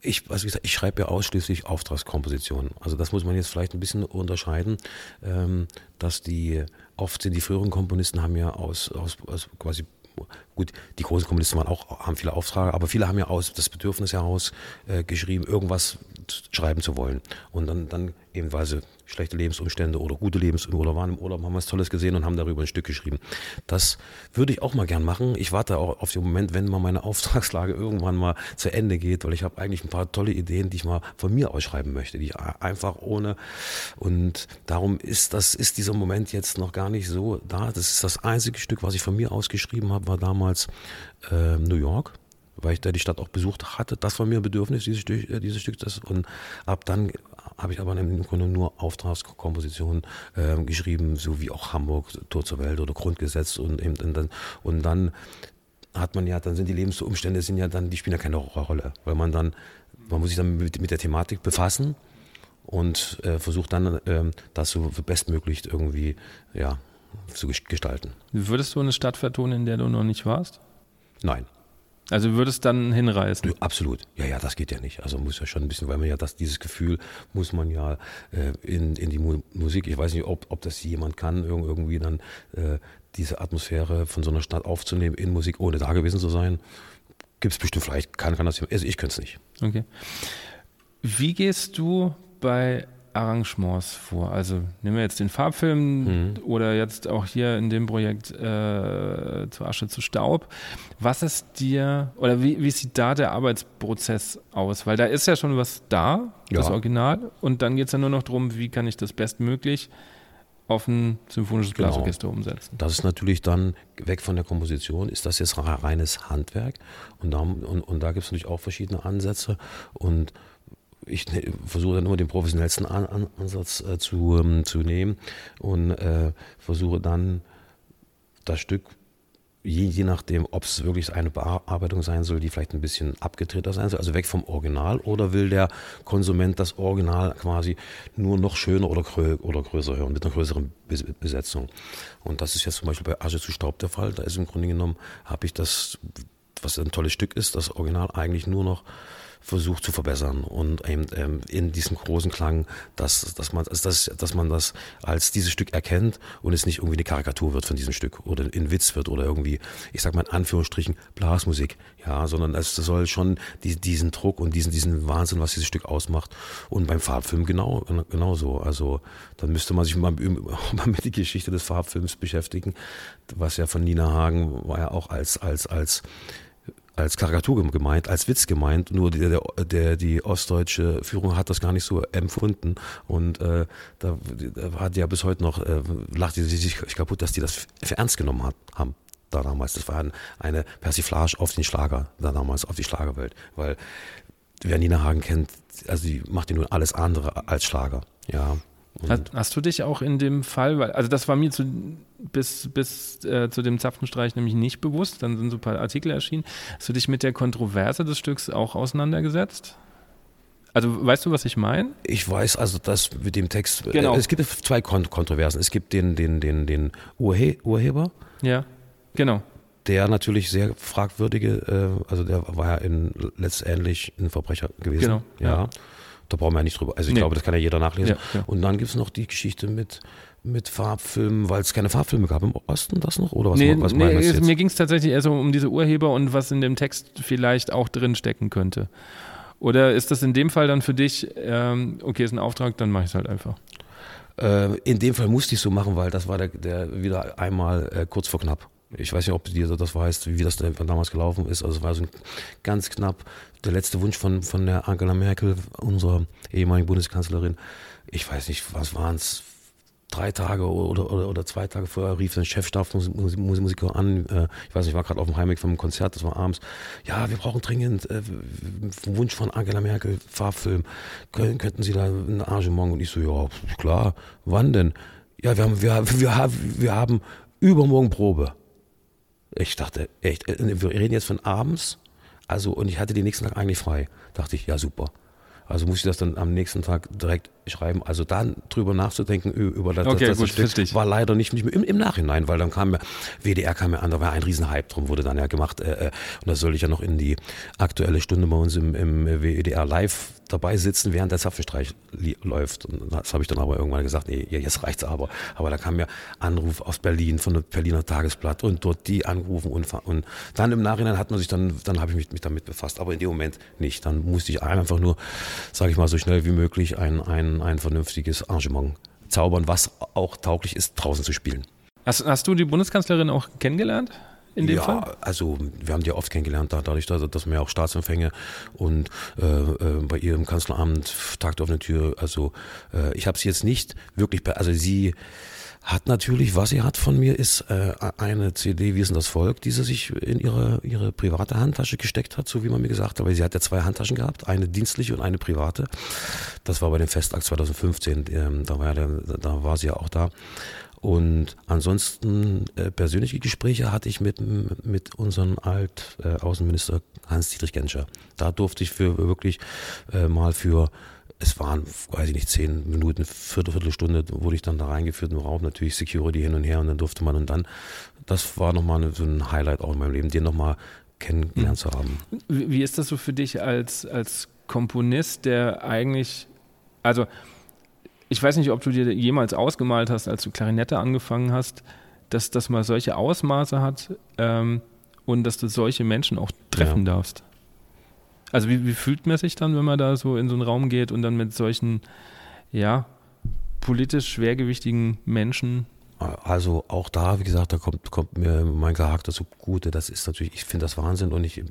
ich, also gesagt, ich schreibe ja ausschließlich Auftragskompositionen. Also das muss man jetzt vielleicht ein bisschen unterscheiden, ähm, dass die oft sind die früheren Komponisten haben ja aus, aus, aus quasi Gut, die großen Kommunisten waren auch, haben viele Aufträge, aber viele haben ja aus das Bedürfnis heraus äh, geschrieben, irgendwas schreiben zu wollen. Und dann, dann eben, weil sie schlechte Lebensumstände oder gute Lebensumstände oder waren im Urlaub, haben was Tolles gesehen und haben darüber ein Stück geschrieben. Das würde ich auch mal gern machen. Ich warte auch auf den Moment, wenn mal meine Auftragslage irgendwann mal zu Ende geht, weil ich habe eigentlich ein paar tolle Ideen, die ich mal von mir ausschreiben möchte, die ich einfach ohne und darum ist das ist dieser Moment jetzt noch gar nicht so da. Das ist das einzige Stück, was ich von mir ausgeschrieben habe, war damals äh, New York weil ich da die Stadt auch besucht hatte. Das war mir ein Bedürfnis, dieses Stück. Äh, dieses Stück das, und ab dann habe ich aber im Grunde nur Auftragskompositionen äh, geschrieben, so wie auch Hamburg, Tor zur Welt oder Grundgesetz und, eben, und, dann, und dann hat man ja, dann sind die Lebensumstände sind ja dann, die spielen ja keine Rolle, weil man dann, man muss sich dann mit, mit der Thematik befassen und äh, versucht dann, äh, das so bestmöglich irgendwie, ja, zu gestalten. Würdest du eine Stadt vertonen, in der du noch nicht warst? Nein. Also würdest dann hinreißen? Absolut. Ja, ja, das geht ja nicht. Also muss ja schon ein bisschen, weil man ja das, dieses Gefühl muss man ja äh, in, in die Mu Musik, ich weiß nicht, ob, ob das jemand kann, irgendwie dann äh, diese Atmosphäre von so einer Stadt aufzunehmen in Musik, ohne da gewesen zu sein. Gibt es bestimmt vielleicht, kann, kann das, also ich könnte es nicht. Okay. Wie gehst du bei Arrangements vor? Also nehmen wir jetzt den Farbfilm mhm. oder jetzt auch hier in dem Projekt äh, zu Asche zu Staub. Was ist dir oder wie, wie sieht da der Arbeitsprozess aus? Weil da ist ja schon was da, das Original, und dann geht es ja nur noch darum, wie kann ich das bestmöglich auf ein symphonisches genau. Blasorchester genau. umsetzen. Das ist natürlich dann weg von der Komposition, ist das jetzt reines Handwerk und da, und, und da gibt es natürlich auch verschiedene Ansätze und ich ne, versuche dann immer den professionellsten An An Ansatz äh, zu, ähm, zu nehmen und äh, versuche dann das Stück je, je nachdem, ob es wirklich eine Bearbeitung sein soll, die vielleicht ein bisschen abgedrehter sein soll, also weg vom Original, oder will der Konsument das Original quasi nur noch schöner oder, grö oder größer hören, mit einer größeren Besetzung. Und das ist jetzt zum Beispiel bei Asche zu Staub der Fall. Da ist im Grunde genommen, habe ich das, was ein tolles Stück ist, das Original eigentlich nur noch versucht zu verbessern und eben ähm, in diesem großen Klang, dass, dass, man, also dass, dass man das als dieses Stück erkennt und es nicht irgendwie eine Karikatur wird von diesem Stück oder ein Witz wird oder irgendwie, ich sag mal in Anführungsstrichen, Blasmusik, ja, sondern es soll schon die, diesen Druck und diesen, diesen Wahnsinn, was dieses Stück ausmacht und beim Farbfilm genau, genauso. Also dann müsste man sich mal, mal mit der Geschichte des Farbfilms beschäftigen, was ja von Nina Hagen war ja auch als, als, als als Karikatur gemeint, als Witz gemeint, nur der, der, der, die ostdeutsche Führung hat das gar nicht so empfunden und äh, da, da hat ja bis heute noch, äh, lachte sie sich kaputt, dass die das für ernst genommen hat, haben da damals. Das war eine Persiflage auf den Schlager, da damals auf die Schlagerwelt, weil wer Nina Hagen kennt, also die macht ja nur alles andere als Schlager, ja. Hast, hast, du dich auch in dem Fall, weil, also das war mir zu, bis, bis äh, zu dem Zapfenstreich nämlich nicht bewusst, dann sind so ein paar Artikel erschienen. Hast du dich mit der Kontroverse des Stücks auch auseinandergesetzt? Also weißt du, was ich meine? Ich weiß also, dass mit dem Text, äh, genau. Äh, es gibt zwei Kont Kontroversen. Es gibt den, den, den, den Urhe Urheber. Ja, genau. Der natürlich sehr fragwürdige, äh, also der war ja in, letztendlich ein Verbrecher gewesen. Genau. ja. ja da brauchen wir ja nicht drüber. Also ich nee. glaube, das kann ja jeder nachlesen. Ja. Und dann gibt es noch die Geschichte mit, mit Farbfilmen, weil es keine Farbfilme gab im Osten, das noch? Oder was, nee, was nee, jetzt? Mir ging es tatsächlich eher so um diese Urheber und was in dem Text vielleicht auch drin stecken könnte. Oder ist das in dem Fall dann für dich, ähm, okay, ist ein Auftrag, dann mache ich es halt einfach? Äh, in dem Fall musste ich so machen, weil das war der, der wieder einmal äh, kurz vor knapp. Ich weiß nicht, ob dir das weißt, wie das damals gelaufen ist. Also es war so ganz knapp der letzte Wunsch von, von der Angela Merkel, unserer ehemaligen Bundeskanzlerin. Ich weiß nicht, was waren es? Drei Tage oder, oder, oder zwei Tage vorher rief ein Chefstabsmusiker an. Äh, ich weiß nicht, ich war gerade auf dem Heimweg vom Konzert, das war abends. Ja, wir brauchen dringend äh, Wunsch von Angela Merkel, Farbfilm. Können, könnten Sie da ein Arrangement? Und ich so, ja, klar. Wann denn? Ja, wir haben, wir, wir, wir haben übermorgen Probe. Ich dachte, echt, äh, wir reden jetzt von abends. Also, und ich hatte den nächsten Tag eigentlich frei. Dachte ich, ja, super. Also muss ich das dann am nächsten Tag direkt schreiben. Also dann drüber nachzudenken über das, okay, das, das gut, Stück war leider nicht, nicht mehr im, im, Nachhinein, weil dann kam ja, WDR kam ja an, da war ein Riesenhype drum, wurde dann ja gemacht. Äh, äh und das soll ich ja noch in die aktuelle Stunde bei uns im, im WDR live dabei sitzen, während der Zapfenstreich läuft. Und das habe ich dann aber irgendwann gesagt, nee, jetzt reicht's aber. Aber da kam ja Anruf aus Berlin von der Berliner Tagesblatt und dort die angerufen und, und dann im Nachhinein hat man sich dann, dann habe ich mich, mich damit befasst, aber in dem Moment nicht. Dann musste ich einfach nur, sage ich mal, so schnell wie möglich ein, ein, ein vernünftiges Arrangement zaubern, was auch tauglich ist, draußen zu spielen. Hast, hast du die Bundeskanzlerin auch kennengelernt? In dem ja, Fall? also wir haben die ja oft kennengelernt, dadurch, dass, wir ja auch Staatsempfänge und äh, äh, bei ihr im Kanzleramt tagte auf eine Tür. Also äh, ich habe sie jetzt nicht wirklich, also sie hat natürlich, was sie hat von mir, ist äh, eine CD Wie ist denn das Volk, die sie sich in ihre, ihre private Handtasche gesteckt hat, so wie man mir gesagt hat, weil sie hat ja zwei Handtaschen gehabt, eine dienstliche und eine private. Das war bei dem Festakt 2015, ähm, da, war ja da war sie ja auch da. Und ansonsten äh, persönliche Gespräche hatte ich mit, mit unserem Alt-Außenminister äh, Hans-Dietrich Genscher. Da durfte ich für wirklich äh, mal für, es waren, weiß ich nicht, zehn Minuten, vierte, Viertelstunde, wurde ich dann da reingeführt im Raum, natürlich Security hin und her und dann durfte man und dann, das war nochmal so ein Highlight auch in meinem Leben, den nochmal kennengelernt zu haben. Wie ist das so für dich als, als Komponist, der eigentlich, also ich weiß nicht, ob du dir jemals ausgemalt hast, als du Klarinette angefangen hast, dass das mal solche Ausmaße hat ähm, und dass du solche Menschen auch treffen ja. darfst. Also wie, wie, fühlt man sich dann, wenn man da so in so einen Raum geht und dann mit solchen ja, politisch schwergewichtigen Menschen also auch da, wie gesagt, da kommt, kommt mir mein Charakter zugute. Das ist natürlich, ich finde das Wahnsinn und ich, äh,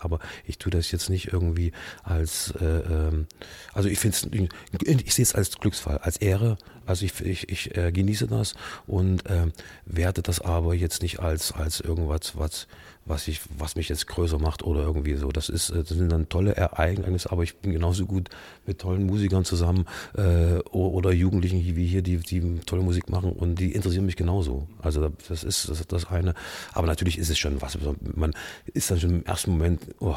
aber ich tue das jetzt nicht irgendwie als, äh, ähm, also ich finde es, ich sehe es als Glücksfall, als Ehre. Also ich, ich, ich äh, genieße das und äh, werte das aber jetzt nicht als, als irgendwas, was was ich, was mich jetzt größer macht oder irgendwie so. Das ist, das sind dann tolle Ereignisse, aber ich bin genauso gut mit tollen Musikern zusammen äh, oder Jugendlichen wie hier, die, die tolle Musik machen und die interessieren mich genauso. Also das ist das, ist das eine. Aber natürlich ist es schon was. Man ist dann schon im ersten Moment, oh,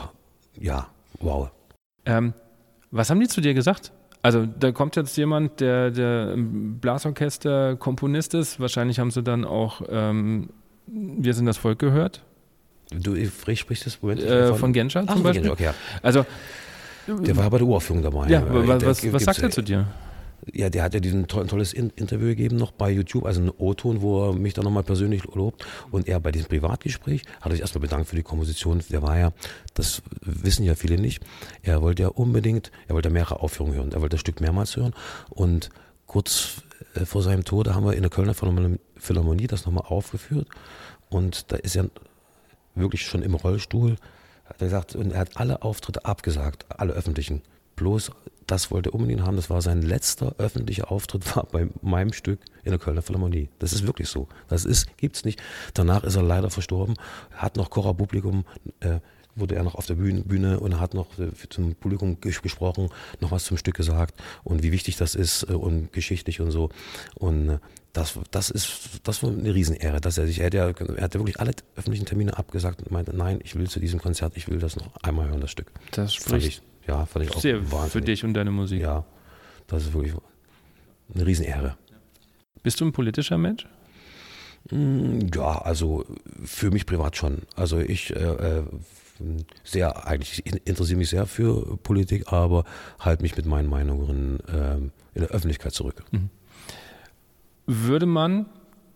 ja, wow. Ähm, was haben die zu dir gesagt? Also da kommt jetzt jemand, der, der Blasorchester Komponist ist. Wahrscheinlich haben sie dann auch ähm, Wir sind das Volk gehört. Du sprichst das Moment? Äh, von, von Genscher zum Ach, Beispiel? Genscher, okay, ja. Also, der war bei der Uraufführung dabei. Ja, was, was, was sagt er zu dir? Ja, der hat ja diesen to tolles In Interview gegeben noch bei YouTube, also ein O-Ton, wo er mich dann nochmal persönlich lobt. Und er bei diesem Privatgespräch hat er sich erstmal bedankt für die Komposition. Der war ja, das wissen ja viele nicht, er wollte ja unbedingt, er wollte mehrere Aufführungen hören, er wollte das Stück mehrmals hören. Und kurz äh, vor seinem Tode haben wir in der Kölner Philharmonie das nochmal aufgeführt. Und da ist er wirklich schon im Rollstuhl. Hat er gesagt, und er hat alle Auftritte abgesagt, alle öffentlichen. Bloß das wollte er unbedingt haben. Das war sein letzter öffentlicher Auftritt war bei meinem Stück in der Kölner Philharmonie. Das ist wirklich so. Das ist, gibt's nicht. Danach ist er leider verstorben. Hat noch Cora Publikum äh, wurde er noch auf der Bühne, Bühne und hat noch äh, zum Publikum gesprochen, noch was zum Stück gesagt und wie wichtig das ist äh, und geschichtlich und so. Und äh, das, das ist, das war eine Riesenehre, dass er sich, er hat ja, er hat ja wirklich alle öffentlichen Termine abgesagt und meinte, nein, ich will zu diesem Konzert, ich will das noch einmal hören, das Stück. Das spricht ich, ja, fand ich auch sehr wahnsinnig. für dich und deine Musik. Ja, das ist wirklich eine Riesenehre. Bist du ein politischer Mensch? Mm, ja, also für mich privat schon. Also ich äh, sehr, eigentlich interessiere mich sehr für Politik, aber halte mich mit meinen Meinungen äh, in der Öffentlichkeit zurück. Mhm. Würde man,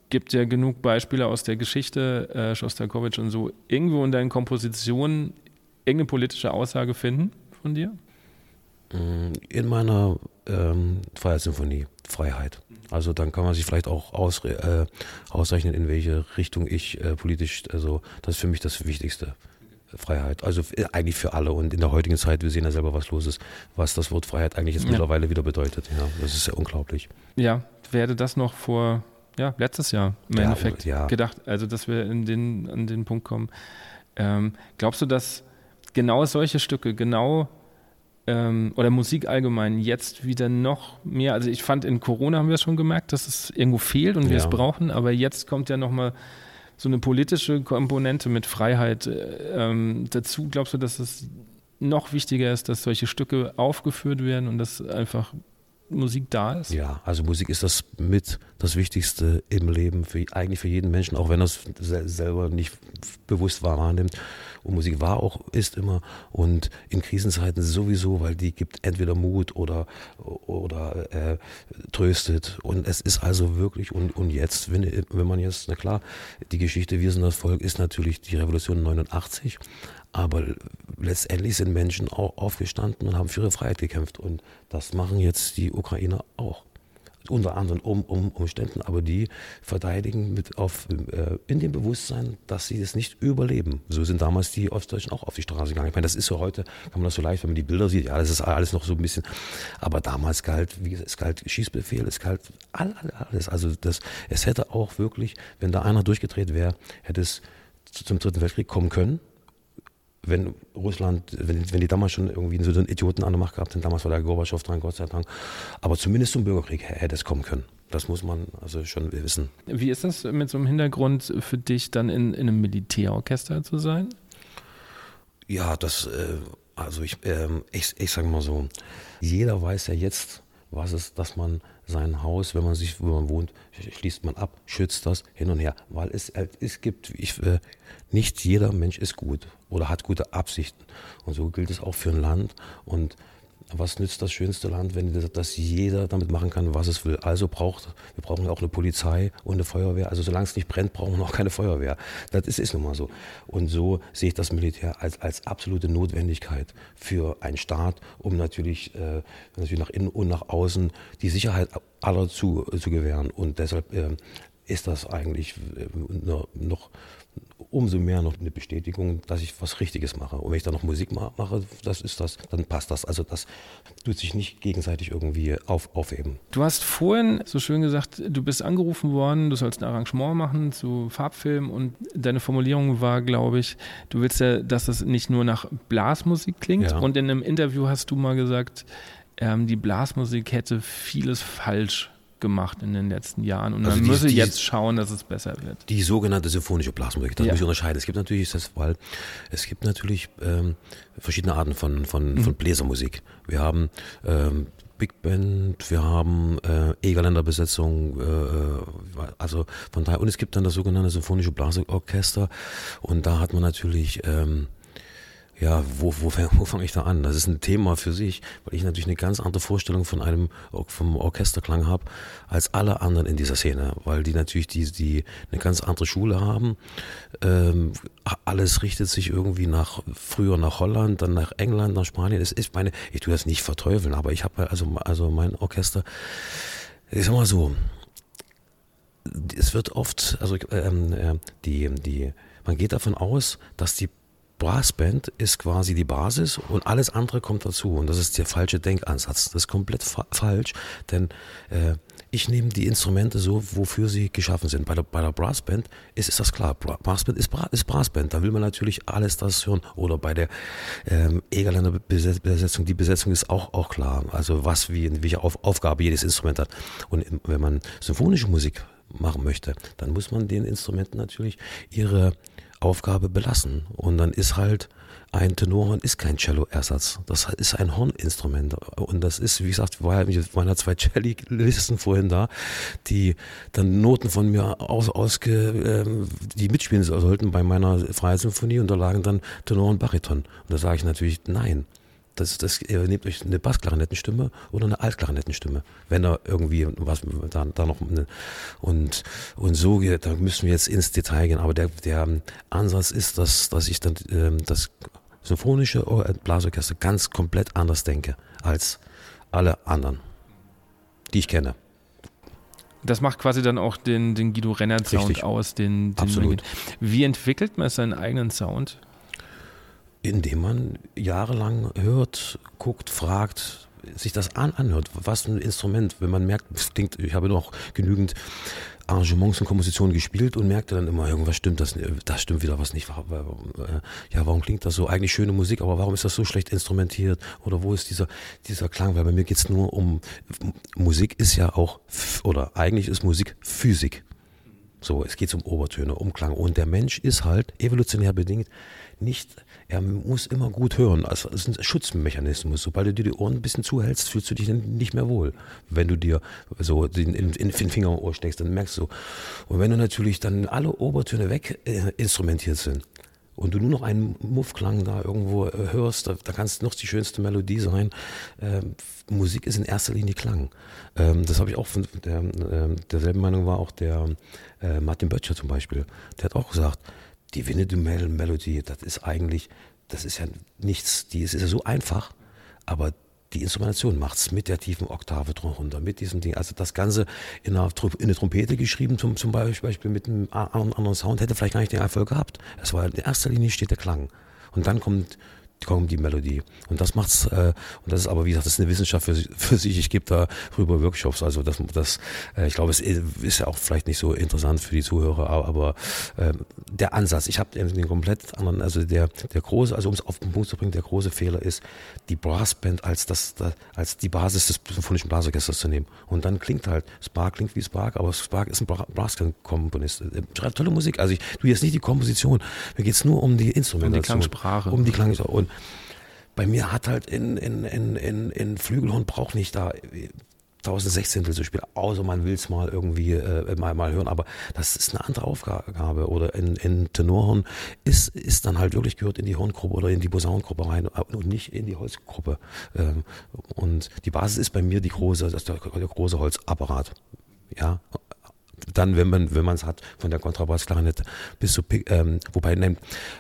gibt ja genug Beispiele aus der Geschichte, äh, Schostakowitsch und so, irgendwo in deinen Kompositionen irgendeine politische Aussage finden von dir? Mm, in meiner ähm, Freiheitssymphonie, Freiheit. Also dann kann man sich vielleicht auch aus, äh, ausrechnen, in welche Richtung ich äh, politisch, also das ist für mich das Wichtigste. Freiheit. Also äh, eigentlich für alle. Und in der heutigen Zeit, wir sehen ja selber, was los ist, was das Wort Freiheit eigentlich jetzt ja. mittlerweile wieder bedeutet. Ja, das ist ja unglaublich. Ja, werde das noch vor, ja, letztes Jahr im ja, Endeffekt ja. gedacht, also dass wir in den, an den Punkt kommen. Ähm, glaubst du, dass genau solche Stücke, genau ähm, oder Musik allgemein jetzt wieder noch mehr, also ich fand in Corona haben wir schon gemerkt, dass es irgendwo fehlt und wir es brauchen, aber jetzt kommt ja nochmal so eine politische Komponente mit Freiheit äh, ähm, dazu. Glaubst du, dass es noch wichtiger ist, dass solche Stücke aufgeführt werden und dass einfach Musik da ist? Ja, also Musik ist das mit das Wichtigste im Leben, für, eigentlich für jeden Menschen, auch wenn er es selber nicht bewusst wahrnimmt. Und Musik war auch, ist immer und in Krisenzeiten sowieso, weil die gibt entweder Mut oder, oder äh, tröstet. Und es ist also wirklich, und, und jetzt, wenn, wenn man jetzt, na klar, die Geschichte Wir sind das Volk ist natürlich die Revolution 89, aber letztendlich sind Menschen auch aufgestanden und haben für ihre Freiheit gekämpft. Und das machen jetzt die Ukrainer auch unter anderen um, um Umständen, aber die verteidigen mit auf, äh, in dem Bewusstsein, dass sie es nicht überleben. So sind damals die Ostdeutschen auch auf die Straße gegangen. Ich meine, das ist so heute, kann man das so leicht, wenn man die Bilder sieht, ja, das ist alles noch so ein bisschen, aber damals galt, wie gesagt, es galt Schießbefehl, es galt alles. Also das, es hätte auch wirklich, wenn da einer durchgedreht wäre, hätte es zum Dritten Weltkrieg kommen können wenn Russland, wenn, wenn die damals schon irgendwie so einen Idioten an der Macht gehabt hätten, damals war der Gorbatschow dran, Gott sei Dank, aber zumindest zum Bürgerkrieg hätte es kommen können. Das muss man also schon wissen. Wie ist das mit so einem Hintergrund für dich, dann in, in einem Militärorchester zu sein? Ja, das, äh, also ich, äh, ich, ich sage mal so, jeder weiß ja jetzt, was ist, dass man sein Haus, wenn man sich, wo man wohnt, schließt man ab, schützt das hin und her, weil es, es gibt, ich, äh, nicht jeder Mensch ist gut oder hat gute Absichten und so gilt es auch für ein Land und was nützt das schönste Land, wenn das, das jeder damit machen kann, was es will. Also braucht, wir brauchen auch eine Polizei und eine Feuerwehr. Also solange es nicht brennt, brauchen wir auch keine Feuerwehr. Das ist, ist nun mal so. Und so sehe ich das Militär als, als absolute Notwendigkeit für einen Staat, um natürlich, äh, natürlich nach innen und nach außen die Sicherheit aller zu, zu gewähren. Und deshalb äh, ist das eigentlich äh, noch umso mehr noch eine Bestätigung, dass ich was Richtiges mache. Und wenn ich dann noch Musik mache, das ist das, dann passt das. Also das tut sich nicht gegenseitig irgendwie auf, aufheben. Du hast vorhin so schön gesagt, du bist angerufen worden, du sollst ein Arrangement machen zu Farbfilm und deine Formulierung war, glaube ich, du willst ja, dass das nicht nur nach Blasmusik klingt. Ja. Und in einem Interview hast du mal gesagt, ähm, die Blasmusik hätte vieles falsch gemacht in den letzten Jahren und also man die, müsse die, jetzt schauen, dass es besser wird. Die sogenannte symphonische Blasmusik, das ja. muss ich unterscheiden. Es gibt natürlich das, weil es gibt natürlich ähm, verschiedene Arten von, von, mhm. von Bläsermusik. Wir haben ähm, Big Band, wir haben äh, Egerländer-Besetzung, äh, äh, also von daher, und es gibt dann das sogenannte symphonische Blasorchester und da hat man natürlich ähm, ja, wo, wo, wo fange ich da an? Das ist ein Thema für sich, weil ich natürlich eine ganz andere Vorstellung von einem vom Orchesterklang habe als alle anderen in dieser Szene, weil die natürlich die, die eine ganz andere Schule haben. Ähm, alles richtet sich irgendwie nach früher nach Holland, dann nach England, nach Spanien. Es ist meine, ich tue das nicht verteufeln, aber ich habe also also mein Orchester, ich sag mal so, es wird oft, also ähm, äh, die die man geht davon aus, dass die Brassband ist quasi die Basis und alles andere kommt dazu. Und das ist der falsche Denkansatz. Das ist komplett fa falsch, denn äh, ich nehme die Instrumente so, wofür sie geschaffen sind. Bei der, bei der Brassband ist, ist das klar. Brassband ist, Bra ist Brassband. Da will man natürlich alles das hören. Oder bei der ähm, Egerländer Besetzung, die Besetzung ist auch, auch klar. Also was, wie, welche Auf Aufgabe jedes Instrument hat. Und wenn man symphonische Musik machen möchte, dann muss man den Instrumenten natürlich ihre Aufgabe belassen. Und dann ist halt ein Tenorhorn ist kein Cello-Ersatz. Das ist ein Horninstrument. Und das ist, wie gesagt, waren ja zwei Cellisten vorhin da, die dann Noten von mir aus, ausge, ähm, die mitspielen sollten bei meiner Freisinfonie und da lagen dann Tenor und Bariton. Und da sage ich natürlich, nein, das, das, ihr nehmt euch eine Bassklarinettenstimme oder eine Altklarinettenstimme, wenn da irgendwie was da, da noch eine, und und so da müssen wir jetzt ins Detail gehen. Aber der der Ansatz ist, dass dass ich dann ähm, das symphonische Blasorchester ganz komplett anders denke als alle anderen, die ich kenne. Das macht quasi dann auch den, den Guido Renner Sound aus, den, den Absolut. Wie entwickelt man seinen eigenen Sound? Indem man jahrelang hört, guckt, fragt, sich das an, anhört. Was ein Instrument, wenn man merkt, es klingt, ich habe noch genügend Arrangements und Kompositionen gespielt und merkte dann immer, irgendwas stimmt das, das stimmt wieder was nicht. Ja, warum klingt das so? Eigentlich schöne Musik, aber warum ist das so schlecht instrumentiert? Oder wo ist dieser, dieser Klang? Weil bei mir geht es nur um, Musik ist ja auch, oder eigentlich ist Musik Physik. So, es geht um Obertöne, um Klang. Und der Mensch ist halt evolutionär bedingt nicht, er muss immer gut hören. Also es ist ein Schutzmechanismus. Sobald du dir die Ohren ein bisschen zuhältst, fühlst du dich nicht mehr wohl. Wenn du dir so den, in, in den Finger im Ohr steckst, dann merkst du. Und wenn du natürlich dann alle Obertöne weg äh, instrumentiert sind, und du nur noch einen Muffklang da irgendwo äh, hörst, da, da kann es noch die schönste Melodie sein. Ähm, Musik ist in erster Linie Klang. Ähm, das habe ich auch von der, äh, derselben Meinung war auch der äh, Martin Böttcher zum Beispiel. Der hat auch gesagt, die Winnetou Melody, das ist eigentlich, das ist ja nichts, die ist, ist ja so einfach, aber die Instrumentation macht es mit der tiefen Oktave drunter, mit diesem Ding. Also das Ganze in einer, in eine Trompete geschrieben, zum, zum Beispiel mit einem anderen Sound, hätte vielleicht gar nicht den Erfolg gehabt. Es war in erster Linie steht der Klang. Und dann kommt kommt die Melodie. Und das macht's, äh, und das ist aber, wie gesagt, das ist eine Wissenschaft für, für sich. Ich gebe da rüber Workshops. Also das, das äh, ich glaube, es ist ja auch vielleicht nicht so interessant für die Zuhörer, aber, äh, der Ansatz, ich habe den komplett anderen, also der, der große, also um es auf den Punkt zu bringen, der große Fehler ist, die Brassband als das, als die Basis des symphonischen Blasorchesters zu nehmen. Und dann klingt halt, Spark klingt wie Spark, aber Spark ist ein Brasskomponist. Äh, schreibt tolle Musik. Also ich tu jetzt nicht die Komposition, mir geht's nur um die Instrumente. Um die Klangsprache. Um die Klangsprache. Und bei mir hat halt in, in, in, in, in Flügelhorn braucht nicht da 1016 zu spielen, außer man will es mal irgendwie äh, mal, mal hören, aber das ist eine andere Aufgabe. Oder in, in Tenorhorn ist, ist dann halt wirklich gehört in die Horngruppe oder in die Posaunengruppe rein und nicht in die Holzgruppe. Ähm, und die Basis ist bei mir die große, das der, der große Holzapparat. Ja, dann, wenn man wenn man es hat, von der Kontrabassklarinette bis zu, ähm, wobei, nein,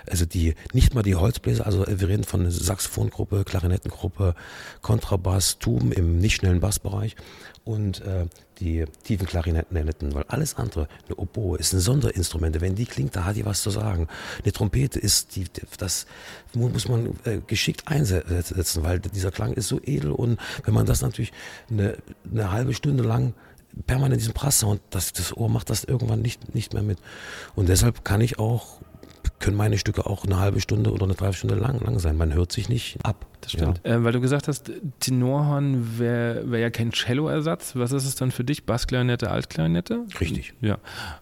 also die, nicht mal die Holzbläser, also wir reden von Saxophongruppe, Klarinettengruppe, Kontrabass, Tuben im nicht schnellen Bassbereich und äh, die tiefen Klarinetten, weil alles andere, eine Oboe ist ein Sonderinstrument. Wenn die klingt, da hat die was zu sagen. Eine Trompete ist, die, das muss man äh, geschickt einsetzen, weil dieser Klang ist so edel und wenn man das natürlich eine, eine halbe Stunde lang permanent diesen Brasssound, das, das Ohr macht das irgendwann nicht, nicht mehr mit. Und deshalb kann ich auch, können meine Stücke auch eine halbe Stunde oder eine Dreiviertelstunde lang, lang sein. Man hört sich nicht ab. Das stimmt. Ja. Äh, weil du gesagt hast, Tenorhorn wäre wär ja kein Cello-Ersatz. Was ist es dann für dich? Bassklarinette, Altklarinette? Richtig. Ja.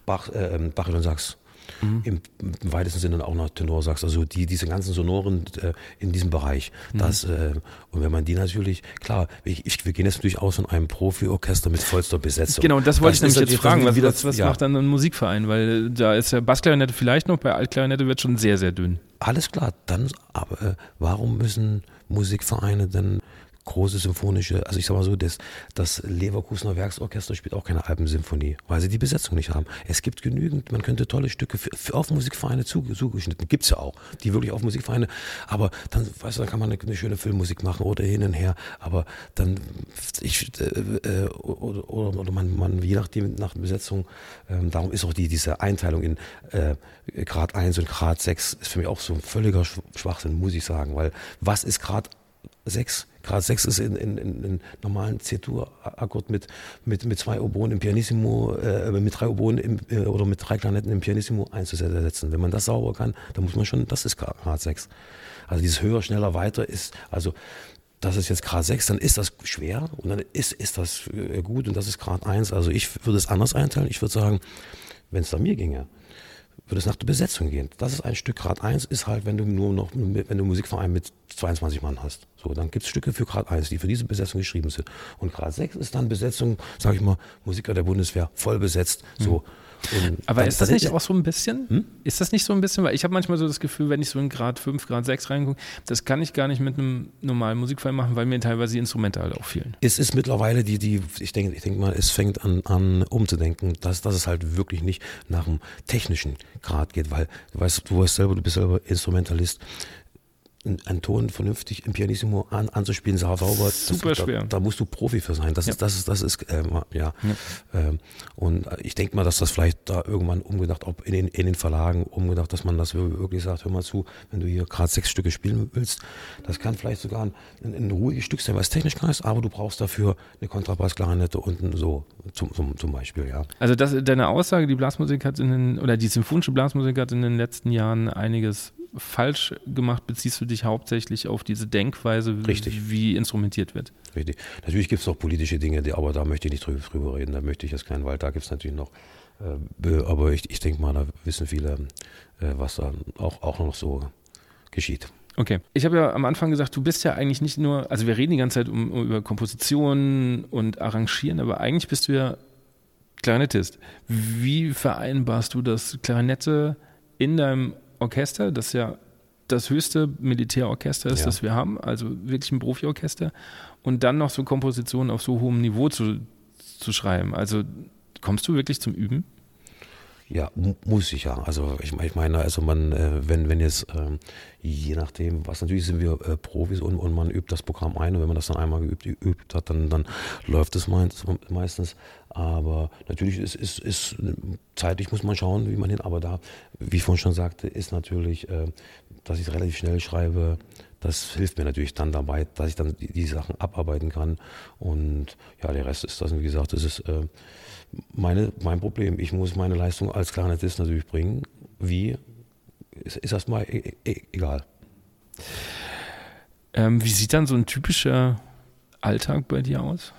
Bach, äh, Bach und Sachs mhm. im, im, weitesten Sinne auch noch Tenorsax, also die, diese ganzen Sonoren äh, in diesem Bereich. Mhm. Das, äh, und wenn man die natürlich, klar, ich, ich, wir gehen jetzt natürlich aus von einem Profi-Orchester mit vollster Besetzung. Genau, das wollte das ich nämlich jetzt fragen, was, was, was ja. macht dann ein Musikverein? Weil da ist ja Bassklarinette vielleicht noch, bei Altklarinette wird schon sehr, sehr dünn. Alles klar, dann, aber äh, warum müssen Musikvereine denn große symphonische, also ich sag mal so, das, das Leverkusener Werksorchester spielt auch keine Alpensymphonie, weil sie die Besetzung nicht haben. Es gibt genügend, man könnte tolle Stücke für, für auf Musikvereine zugeschnitten, gibt's ja auch, die wirklich auf Musikvereine, aber dann, weißt du, dann kann man eine, eine schöne Filmmusik machen oder hin und her, aber dann, ich, äh, äh oder, oder, oder man, man, je nachdem, nach Besetzung, ähm, darum ist auch die, diese Einteilung in äh, Grad 1 und Grad 6 ist für mich auch so ein völliger Schwachsinn, muss ich sagen, weil was ist Grad 6. Grad 6 ist in, in, in, in normalen C-Dur-Akkord mit, mit, mit zwei Oboen im Pianissimo, äh, mit drei Oboen im, äh, oder mit drei Klarinetten im Pianissimo einzusetzen. Wenn man das sauber kann, dann muss man schon, das ist Grad 6. Also dieses höher, schneller, weiter ist, also das ist jetzt Grad 6, dann ist das schwer und dann ist, ist das äh, gut und das ist Grad 1. Also ich würde es anders einteilen. Ich würde sagen, wenn es da mir ginge, würde es nach der Besetzung gehen. Das ist ein Stück Grad 1, ist halt, wenn du nur noch, wenn du Musikverein mit 22 Mann hast. So, dann gibt es Stücke für Grad 1, die für diese Besetzung geschrieben sind. Und Grad 6 ist dann Besetzung, sage ich mal, Musiker der Bundeswehr, voll besetzt. So. Und Aber ist das nicht auch so ein bisschen? Hm? Ist das nicht so ein bisschen? Weil ich habe manchmal so das Gefühl, wenn ich so in Grad 5, Grad 6 reingucke, das kann ich gar nicht mit einem normalen Musikfall machen, weil mir teilweise die Instrumente halt auch fehlen. Es ist mittlerweile die, die, ich denke, ich denke mal, es fängt an, an umzudenken, dass, dass es halt wirklich nicht nach dem technischen Grad geht, weil du weißt, du weißt selber, du bist selber Instrumentalist einen Ton vernünftig im Pianissimo an, anzuspielen, sauber. Super das, schwer. Da, da, musst du Profi für sein. Das ja. ist, das ist, das ist, äh, ja. ja. Ähm, und ich denke mal, dass das vielleicht da irgendwann umgedacht, ob in den, in den Verlagen umgedacht, dass man das wirklich sagt, hör mal zu, wenn du hier gerade sechs Stücke spielen willst, das kann vielleicht sogar ein, ein, ein ruhiges Stück sein, was technisch kann ist, aber du brauchst dafür eine Kontrabassklarinette unten so, zum, zum, zum Beispiel, ja. Also das, deine Aussage, die Blasmusik hat in den, oder die symphonische Blasmusik hat in den letzten Jahren einiges falsch gemacht, beziehst du dich hauptsächlich auf diese Denkweise, Richtig. wie instrumentiert wird. Richtig. Natürlich gibt es auch politische Dinge, die, aber da möchte ich nicht drüber, drüber reden. Da möchte ich jetzt keinen, weil da gibt es natürlich noch, äh, aber ich, ich denke mal, da wissen viele, äh, was da auch, auch noch so geschieht. Okay. Ich habe ja am Anfang gesagt, du bist ja eigentlich nicht nur, also wir reden die ganze Zeit um, um über Kompositionen und Arrangieren, aber eigentlich bist du ja Klarinettist. Wie vereinbarst du das Klarinette in deinem Orchester, das ja das höchste Militärorchester ist, ja. das wir haben, also wirklich ein Profiorchester, und dann noch so Kompositionen auf so hohem Niveau zu, zu schreiben. Also kommst du wirklich zum Üben? Ja, muss ich ja. Also ich, ich meine, also man, äh, wenn, wenn jetzt, ähm, je nachdem, was natürlich sind wir äh, Profis und, und man übt das Programm ein und wenn man das dann einmal geübt, geübt hat, dann, dann läuft es meistens. Aber natürlich ist, ist, ist zeitlich muss man schauen, wie man hin, aber da, wie ich vorhin schon sagte, ist natürlich, äh, dass ich relativ schnell schreibe, das hilft mir natürlich dann dabei, dass ich dann die, die Sachen abarbeiten kann. Und ja, der Rest ist das, wie gesagt, das ist äh, meine, mein Problem. Ich muss meine Leistung als Klarinettist natürlich bringen. Wie? Ist, ist erstmal e e egal. Ähm, wie sieht dann so ein typischer Alltag bei dir aus?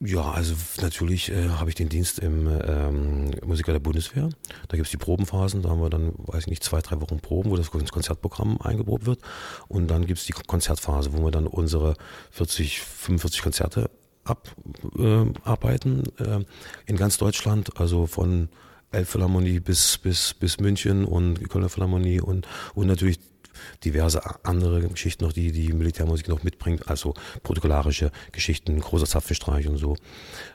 Ja, also natürlich äh, habe ich den Dienst im ähm, Musiker der Bundeswehr. Da gibt es die Probenphasen, da haben wir dann, weiß ich nicht, zwei, drei Wochen Proben, wo das Konzertprogramm eingeprobt wird. Und dann gibt es die Konzertphase, wo wir dann unsere 40, 45 Konzerte abarbeiten äh, in ganz Deutschland, also von Elbphilharmonie bis, bis, bis München und Kölner Philharmonie und, und natürlich diverse andere Geschichten noch, die die Militärmusik noch mitbringt, also protokollarische Geschichten, großer Zapfenstreich und so.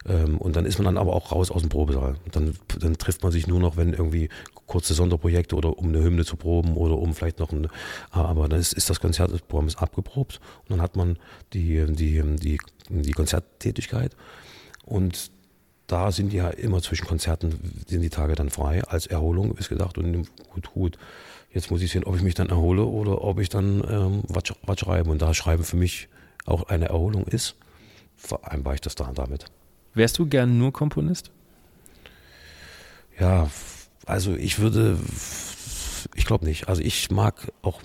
Ähm, und dann ist man dann aber auch raus aus dem Probesaal. Dann, dann trifft man sich nur noch, wenn irgendwie kurze Sonderprojekte oder um eine Hymne zu proben oder um vielleicht noch ein, aber dann ist, ist das Konzertprogramm ist abgeprobt und dann hat man die, die, die, die Konzerttätigkeit und da sind ja immer zwischen Konzerten sind die Tage dann frei als Erholung ist gedacht und gut gut Jetzt muss ich sehen, ob ich mich dann erhole oder ob ich dann ähm, was, was schreibe. Und da Schreiben für mich auch eine Erholung ist, vereinbare ich das da damit. Wärst du gern nur Komponist? Ja, also ich würde ich glaube nicht. Also ich mag auch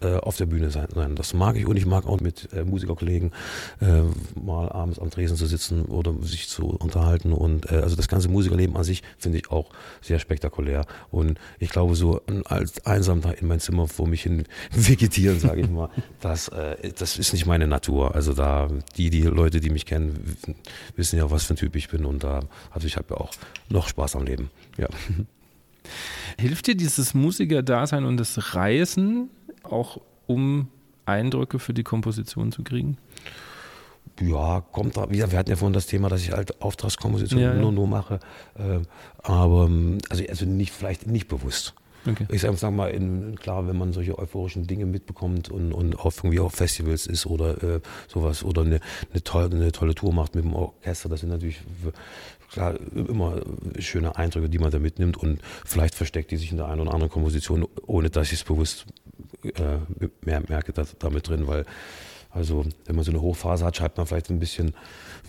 äh, auf der Bühne sein. Das mag ich und ich mag auch mit äh, Musikerkollegen äh, mal abends am Tresen zu sitzen oder sich zu unterhalten. Und äh, also das ganze Musikerleben an sich finde ich auch sehr spektakulär. Und ich glaube, so als einsam da in mein Zimmer vor mich hin vegetieren, sage ich mal, das, äh, das ist nicht meine Natur. Also da, die, die Leute, die mich kennen, wissen ja, was für ein Typ ich bin. Und da, also ich habe ja auch noch Spaß am Leben. Ja. Hilft dir dieses Musikerdasein und das Reisen auch, um Eindrücke für die Komposition zu kriegen? Ja, kommt da wieder. Wir hatten ja vorhin das Thema, dass ich halt Auftragskomposition ja, ja. nur, nur mache. Äh, aber ähm, also, also nicht, vielleicht nicht bewusst. Okay. Ich sage mal, in, klar, wenn man solche euphorischen Dinge mitbekommt und, und auf, irgendwie auf Festivals ist oder äh, sowas oder eine, eine, tolle, eine tolle Tour macht mit dem Orchester, das sind natürlich klar, immer schöne Eindrücke, die man da mitnimmt und vielleicht versteckt die sich in der einen oder anderen Komposition, ohne dass ich es bewusst äh, mehr merke da, damit drin, weil also wenn man so eine Hochphase hat, schreibt man vielleicht ein bisschen,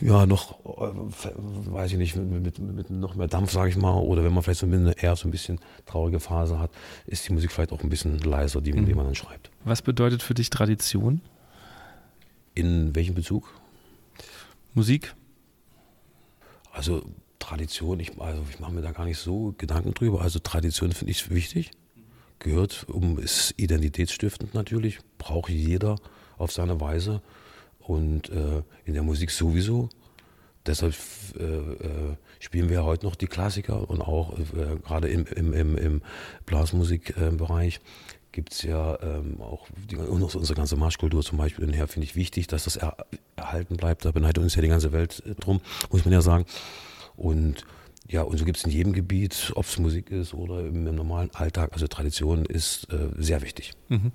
ja, noch, äh, weiß ich nicht, mit, mit, mit noch mehr Dampf, sage ich mal, oder wenn man vielleicht so eine eher so ein bisschen traurige Phase hat, ist die Musik vielleicht auch ein bisschen leiser, die, mhm. die man dann schreibt. Was bedeutet für dich Tradition? In welchem Bezug? Musik? Also Tradition, ich, also ich mache mir da gar nicht so Gedanken drüber. Also Tradition finde ich wichtig, gehört, um ist identitätsstiftend natürlich, braucht jeder auf seine Weise und äh, in der Musik sowieso. Deshalb äh, äh, spielen wir heute noch die Klassiker und auch äh, gerade im, im, im, im Blasmusikbereich gibt es ja ähm, auch die, unsere ganze Marschkultur zum Beispiel. Und daher finde ich wichtig, dass das er, erhalten bleibt. Da beneidet uns ja die ganze Welt äh, drum, muss man ja sagen. Und ja, und so gibt es in jedem Gebiet, ob es Musik ist oder im, im, normalen Alltag. Also Tradition ist äh, sehr wichtig. Mhm.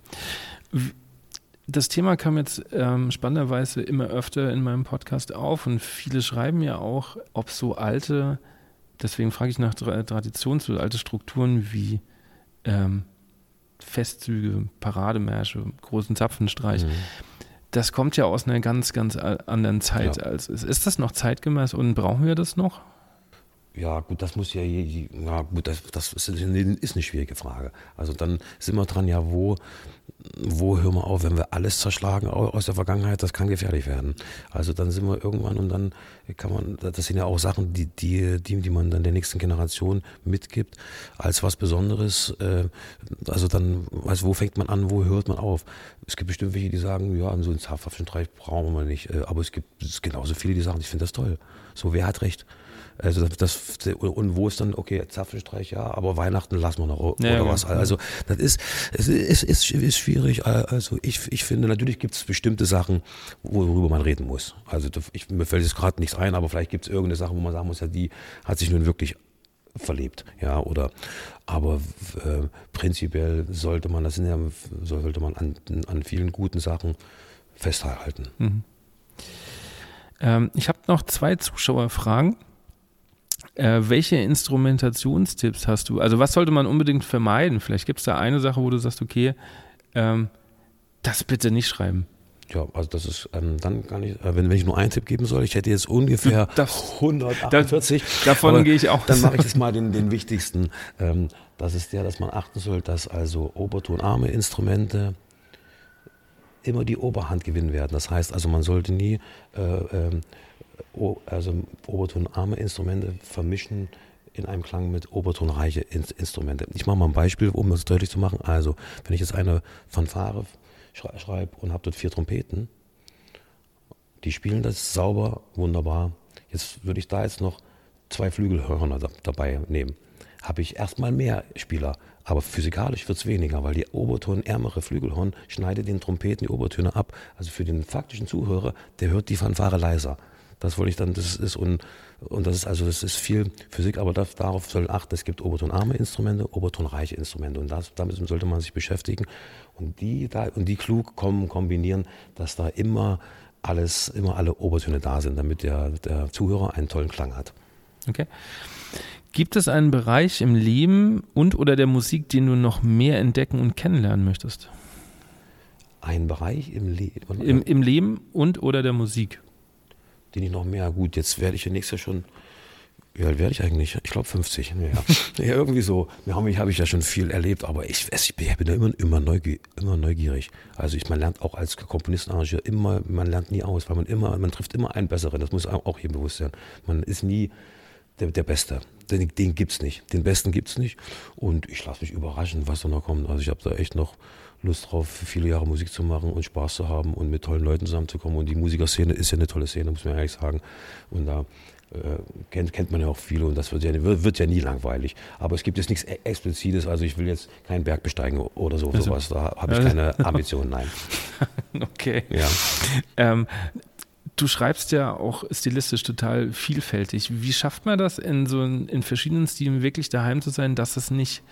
Das Thema kam jetzt ähm, spannenderweise immer öfter in meinem Podcast auf und viele schreiben ja auch, ob so alte, deswegen frage ich nach Tradition, so alte Strukturen wie ähm, Festzüge, Parademärsche, großen Zapfenstreich. Mhm. Das kommt ja aus einer ganz, ganz anderen Zeit. Ja. Als, ist das noch zeitgemäß und brauchen wir das noch? Ja, gut, das muss ja, ja gut, das, das ist eine schwierige Frage. Also dann sind wir dran, ja, wo, wo hören wir auf, wenn wir alles zerschlagen aus der Vergangenheit, das kann gefährlich werden. Also dann sind wir irgendwann und dann kann man, das sind ja auch Sachen, die, die, die, die man dann der nächsten Generation mitgibt, als was Besonderes. Äh, also dann, also wo fängt man an, wo hört man auf? Es gibt bestimmt welche, die sagen, ja, so einen Zapfenstreich brauchen wir nicht. Äh, aber es gibt genauso viele, die sagen, ich finde das toll. So, wer hat recht? Also das, und wo ist dann, okay, Zapfenstreich, ja, aber Weihnachten lassen wir noch oder ja, was. Also das ist, es ist, ist, ist schwierig. Also ich, ich finde, natürlich gibt es bestimmte Sachen, worüber man reden muss. Also ich, mir fällt jetzt gerade nichts ein, aber vielleicht gibt es irgendeine Sache, wo man sagen muss, ja, die hat sich nun wirklich verlebt, ja, oder aber äh, prinzipiell sollte man, das sind ja, sollte man an, an vielen guten Sachen festhalten. Mhm. Ähm, ich habe noch zwei Zuschauerfragen. Äh, welche Instrumentationstipps hast du? Also was sollte man unbedingt vermeiden? Vielleicht gibt es da eine Sache, wo du sagst, okay, ähm, das bitte nicht schreiben. Ja, also das ist ähm, dann gar nicht, äh, wenn, wenn ich nur einen Tipp geben soll, ich hätte jetzt ungefähr das, 148. davon gehe ich auch. Dann mache ich jetzt mal den, den wichtigsten. Ähm, das ist der, dass man achten soll, dass also obertonarme Instrumente immer die Oberhand gewinnen werden. Das heißt also, man sollte nie äh, ähm, also obertonarme Instrumente vermischen in einem Klang mit obertonreiche Instrumente. Ich mache mal ein Beispiel, um das deutlich zu machen. Also, wenn ich jetzt eine Fanfare schreibe und habe dort vier Trompeten, Die spielen das sauber, wunderbar. Jetzt würde ich da jetzt noch zwei Flügelhörner dabei nehmen. Habe ich erstmal mehr Spieler, aber physikalisch wird es weniger, weil die obertonärmere Flügelhorn schneidet den Trompeten die Obertöne ab. Also für den faktischen Zuhörer, der hört die Fanfare leiser. Das wollte ich dann, das ist und, und das ist also, das ist viel Physik, aber das, darauf soll achten, es gibt obertonarme Instrumente, obertonreiche Instrumente und das, damit sollte man sich beschäftigen und die da, und die klug kommen, kombinieren, dass da immer alles, immer alle Obertöne da sind, damit der, der Zuhörer einen tollen Klang hat. Okay. Gibt es einen Bereich im Leben und oder der Musik, den du noch mehr entdecken und kennenlernen möchtest? Ein Bereich im Leben? Im, Im Leben und oder der Musik? Den ich noch mehr, gut, jetzt werde ich ja nächstes Jahr schon, wie alt werde ich eigentlich? Ich glaube 50. Ja. ja, irgendwie so. Ja, habe ich ja schon viel erlebt, aber ich, ich bin ja immer, immer, neugierig, immer neugierig. Also ich, man lernt auch als Komponist, Arrangeur immer, man lernt nie aus, weil man immer, man trifft immer einen Besseren. Das muss auch hier bewusst sein. Man ist nie der, der Beste. Den, den es nicht. Den Besten gibt es nicht. Und ich lasse mich überraschen, was da noch kommt. Also ich habe da echt noch Lust drauf, viele Jahre Musik zu machen und Spaß zu haben und mit tollen Leuten zusammenzukommen. Und die Musikerszene ist ja eine tolle Szene, muss man ehrlich sagen. Und da äh, kennt, kennt man ja auch viele und das wird ja, wird, ja nie langweilig. Aber es gibt jetzt nichts Explizites, also ich will jetzt keinen Berg besteigen oder so, also, sowas. Da habe ich keine Ambitionen, nein. okay. Ja. Ähm, du schreibst ja auch stilistisch total vielfältig. Wie schafft man das, in so in verschiedenen Stilen wirklich daheim zu sein, dass es nicht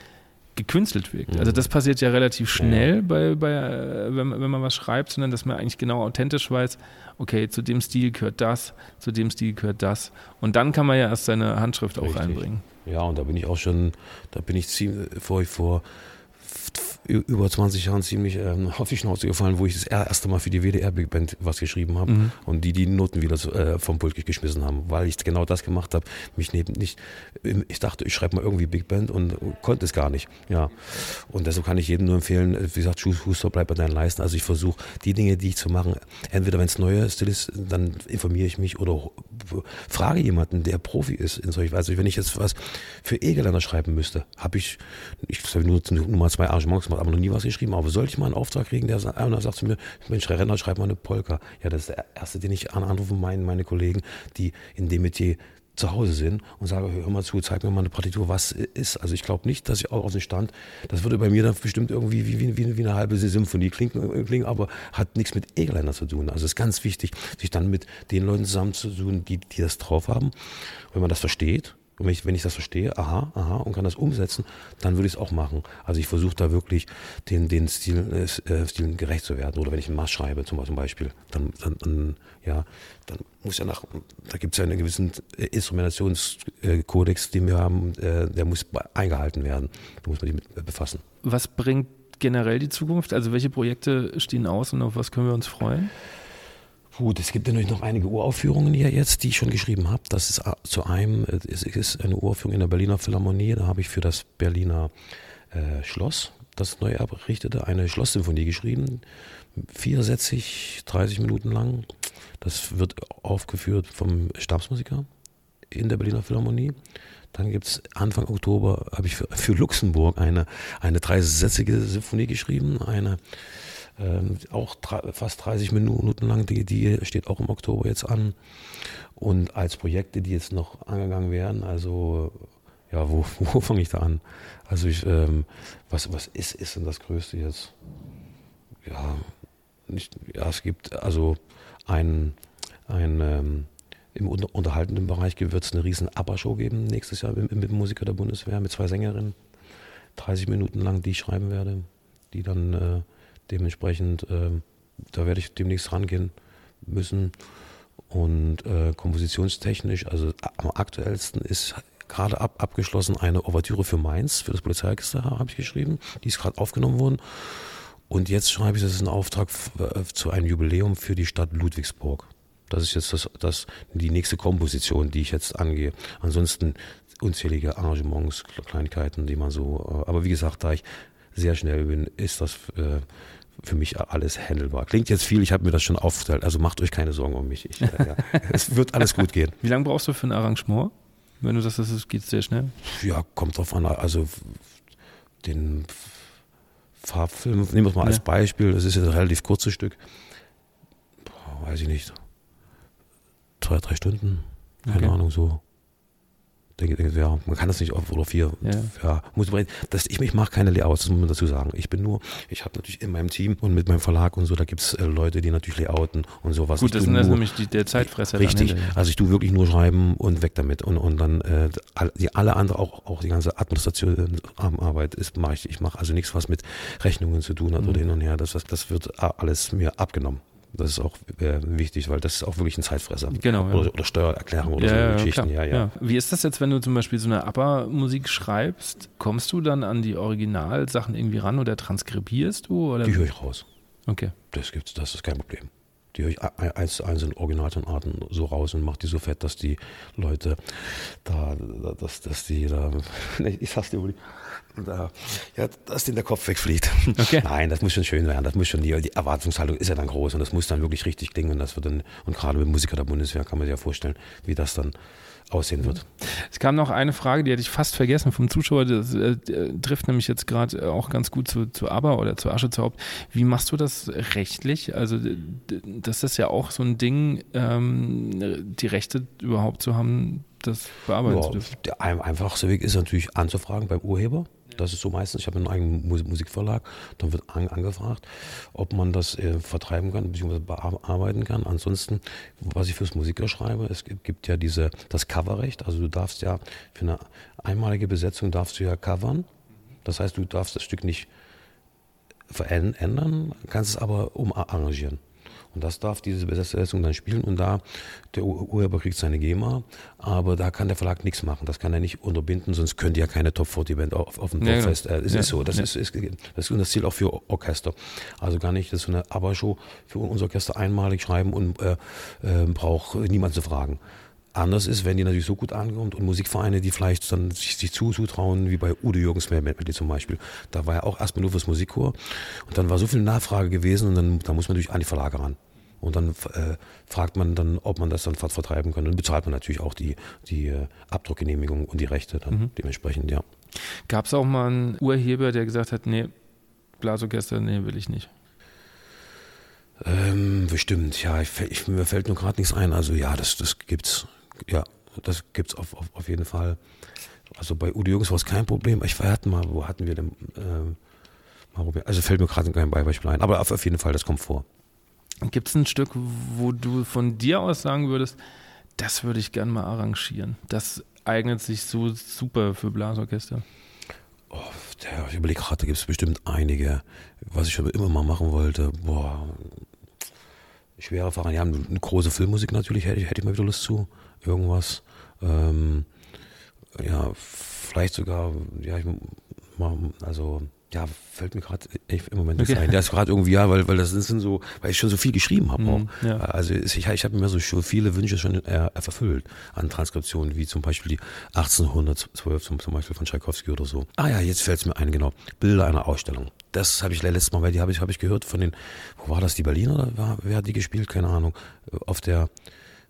gekünstelt wirkt? Also das passiert ja relativ schnell, bei, bei, wenn, wenn man was schreibt, sondern dass man eigentlich genau authentisch weiß, okay, zu dem Stil gehört das, zu dem Stil gehört das. Und dann kann man ja erst seine Handschrift auch Richtig. reinbringen. Ja, und da bin ich auch schon, da bin ich ziemlich vor, vor über 20 Jahren ziemlich ähm, auf die Schnauze gefallen, wo ich das erste Mal für die WDR Big Band was geschrieben habe mhm. und die die Noten wieder äh, vom Pult geschmissen haben, weil ich genau das gemacht habe. Mich neben nicht, ich dachte, ich schreibe mal irgendwie Big Band und konnte es gar nicht. Ja, und deshalb kann ich jedem nur empfehlen, wie gesagt, Schuster, bleib bei deinen Leisten. Also ich versuche die Dinge, die ich zu machen, entweder wenn es neue Stil ist, dann informiere ich mich oder frage jemanden, der Profi ist in solch Also wenn ich jetzt was für Egeländer schreiben müsste, habe ich, ich habe nur, nur mal zwei Arrangements gemacht, aber noch nie was geschrieben. Aber sollte ich mal einen Auftrag kriegen, der sagt, einer sagt zu mir, Mensch, Renner, schreib mal eine Polka. Ja, das ist der erste, den ich anrufe, meine, meine Kollegen, die in dem Metier zu Hause sind und sage, hör mal zu, zeig mir mal eine Partitur, was ist. Also ich glaube nicht, dass ich auch aus dem Stand, das würde bei mir dann bestimmt irgendwie wie, wie, wie, eine halbe Symphonie klingen, klingen, aber hat nichts mit Egeländer zu tun. Also es ist ganz wichtig, sich dann mit den Leuten zusammenzutun, die, die das drauf haben. Wenn man das versteht, und wenn ich, wenn ich das verstehe, aha, aha, und kann das umsetzen, dann würde ich es auch machen. Also ich versuche da wirklich den, den Stil, äh, Stilen gerecht zu werden. Oder wenn ich einen Marsch schreibe zum Beispiel, dann, dann, dann ja, dann muss ja nach, da gibt es ja einen gewissen Instrumentationskodex, den wir haben, äh, der muss eingehalten werden. Da muss man sich mit befassen. Was bringt generell die Zukunft? Also welche Projekte stehen aus und auf was können wir uns freuen? Gut, es gibt natürlich noch einige Uraufführungen hier jetzt, die ich schon geschrieben habe. Das ist äh, zu einem, äh, es ist eine Uraufführung in der Berliner Philharmonie. Da habe ich für das Berliner äh, Schloss, das neu errichtete, eine Schlosssymphonie geschrieben. Viersätzig, 30 Minuten lang. Das wird aufgeführt vom Stabsmusiker in der Berliner Philharmonie. Dann gibt es Anfang Oktober, habe ich für, für Luxemburg eine, eine dreisätzige Symphonie geschrieben, eine ähm, auch fast 30 Minuten lang, die, die steht auch im Oktober jetzt an. Und als Projekte, die jetzt noch angegangen werden, also ja, wo, wo fange ich da an? Also ich, ähm, was, was ist, ist denn das Größte jetzt? Ja, nicht, ja, es gibt also ein, ein ähm, im unterhaltenden Bereich wird es eine riesen ABBA-Show geben nächstes Jahr mit, mit Musiker der Bundeswehr, mit zwei Sängerinnen. 30 Minuten lang, die ich schreiben werde, die dann äh, Dementsprechend, äh, da werde ich demnächst rangehen müssen. Und äh, kompositionstechnisch, also am aktuellsten ist gerade ab, abgeschlossen eine Ouvertüre für Mainz, für das Polizeiorchester habe ich geschrieben. Die ist gerade aufgenommen worden. Und jetzt schreibe ich, das ist ein Auftrag äh, zu einem Jubiläum für die Stadt Ludwigsburg. Das ist jetzt das, das, die nächste Komposition, die ich jetzt angehe. Ansonsten unzählige Arrangements, Kleinigkeiten, die man so, äh, aber wie gesagt, da ich sehr schnell bin, ist das äh, für mich alles handelbar. Klingt jetzt viel, ich habe mir das schon aufgeteilt, also macht euch keine Sorgen um mich. Ich, äh, ja, es wird alles gut gehen. Wie lange brauchst du für ein Arrangement? Wenn du sagst, es geht sehr schnell? Ja, kommt drauf an. Also den Farbfilm, nehmen wir es mal ja. als Beispiel, das ist ja ein relativ kurzes Stück. Boah, weiß ich nicht. drei, drei Stunden. Keine Okay. Ahnung, so. Ja, man kann das nicht auf oder vier. Ja. Ja, muss man, das, ich, ich mache keine Layouts, das muss man dazu sagen. Ich bin nur, ich habe natürlich in meinem Team und mit meinem Verlag und so, da gibt's äh, Leute, die natürlich layouten und sowas. Gut, das sind das nur, nämlich die, der Zeitfresser. Richtig, also ich tue wirklich nur schreiben und weg damit und, und dann äh, die alle andere auch auch die ganze Administration Arbeit ist mache ich ich mache also nichts was mit Rechnungen zu tun hat Mhm. oder hin und her das das wird a- alles mir abgenommen das ist auch äh, wichtig weil das ist auch wirklich ein Zeitfresser Genau, ja. oder, oder Steuererklärung oder Ja, so Geschichten ja, ja Wie ist das jetzt, wenn du zum Beispiel so eine ABBA-Musik schreibst? Kommst du dann an die Originalsachen irgendwie ran oder transkribierst du? Oder? die höre ich raus Okay. das gibt's das ist kein Problem die höre ich ein- eins zu eins in Originaltonarten so raus und mache die so fett, dass die Leute da, da- dass, dass die da, ich sag's dir, Uli, da, ja, dass denen der Kopf wegfliegt. Okay. Nein, das muss schon schön werden, das muss schon, die, die Erwartungshaltung ist ja dann groß und das muss dann wirklich richtig klingen und das wird dann, und gerade mit Musiker der Bundeswehr kann man sich ja vorstellen, wie das dann aussehen wird. Es kam noch eine Frage, die hatte ich fast vergessen vom Zuschauer. Das äh, trifft nämlich jetzt gerade auch ganz gut zu, zu ABBA oder zu Asche zu Haupt. Wie machst du das rechtlich? Also, das ist ja auch so ein Ding, ähm, die Rechte überhaupt zu haben, das bearbeiten zu Ja, dürfen. der ein- einfachste Weg ist natürlich anzufragen beim Urheber. Das ist so meistens, ich habe einen eigenen Mus- Musikverlag, dann wird an, angefragt, ob man das äh, vertreiben kann, beziehungsweise bearbeiten kann. Ansonsten, was ich fürs Musiker schreibe, es gibt, gibt ja diese, das Coverrecht, also du darfst ja für eine einmalige Besetzung darfst du ja covern. Das heißt, du darfst das Stück nicht verändern, kannst es aber umarrangieren. Und das darf diese Besetzung dann spielen und da, der Ur- Urheber kriegt seine GEMA, aber da kann der Verlag nichts machen. Das kann er nicht unterbinden, sonst könnte ja keine Top 40 Band auf, auf dem Ja, genau. Dorffest. Äh, es Ja, ist so, das, ja. ist, ist, das ist das Ziel auch für Orchester. Also gar nicht, das ist so eine ABBA-Show für unser Orchester einmalig schreiben und äh, äh, braucht niemand zu fragen. Anders ist, wenn die natürlich so gut ankommt und Musikvereine, die vielleicht dann sich, sich zu- zutrauen, wie bei Udo Jürgens Medley zum Beispiel. Da war ja auch erstmal nur fürs Musikchor und dann war so viel Nachfrage gewesen und dann da muss man natürlich an die Verlage ran. Und dann äh, fragt man dann, ob man das dann ver- vertreiben kann. Und bezahlt man natürlich auch die, die äh, Abdruckgenehmigung und die Rechte dann dementsprechend, ja. Gab es auch mal einen Urheber, der gesagt hat, nee, Blasorchester, nee, will ich nicht. Ähm, bestimmt, ja. Ich, ich, mir fällt nur gerade nichts ein. Also ja, das, das gibt's. Ja, das gibt's auf, auf, auf jeden Fall. Also bei Udo Jürgens war es kein Problem. Ich hatten mal, wo hatten wir denn? Ähm, mal probiert. Also fällt mir gerade kein Beispiel ein. Aber auf, auf jeden Fall, das kommt vor. Gibt es ein Stück, wo du von dir aus sagen würdest, das würde ich gern mal arrangieren? Das eignet sich so super für Blasorchester. Oh, der, ich überlege gerade, da gibt es bestimmt einige, was ich aber immer mal machen wollte. Boah, schwere Fragen. Ja, eine große Filmmusik natürlich hätte ich, hätte ich mal wieder Lust zu. Irgendwas. Ähm, ja, vielleicht sogar, ja, ich also, ja, fällt mir gerade im Moment Okay. nicht ein. Der ist gerade irgendwie, ja, weil, weil das sind so, weil ich schon so viel geschrieben habe auch. Mhm, ja. Also ich, ich habe mir so viele Wünsche schon äh, verfüllt an Transkriptionen, wie zum Beispiel die 1812 zum, zum Beispiel von Tchaikovsky oder so. Ah ja, jetzt fällt es mir ein, genau. Bilder einer Ausstellung. Das habe ich letztes Mal, weil die habe ich, habe ich gehört von den, wo war das, die Berliner oder war, wer hat die gespielt? Keine Ahnung. Auf der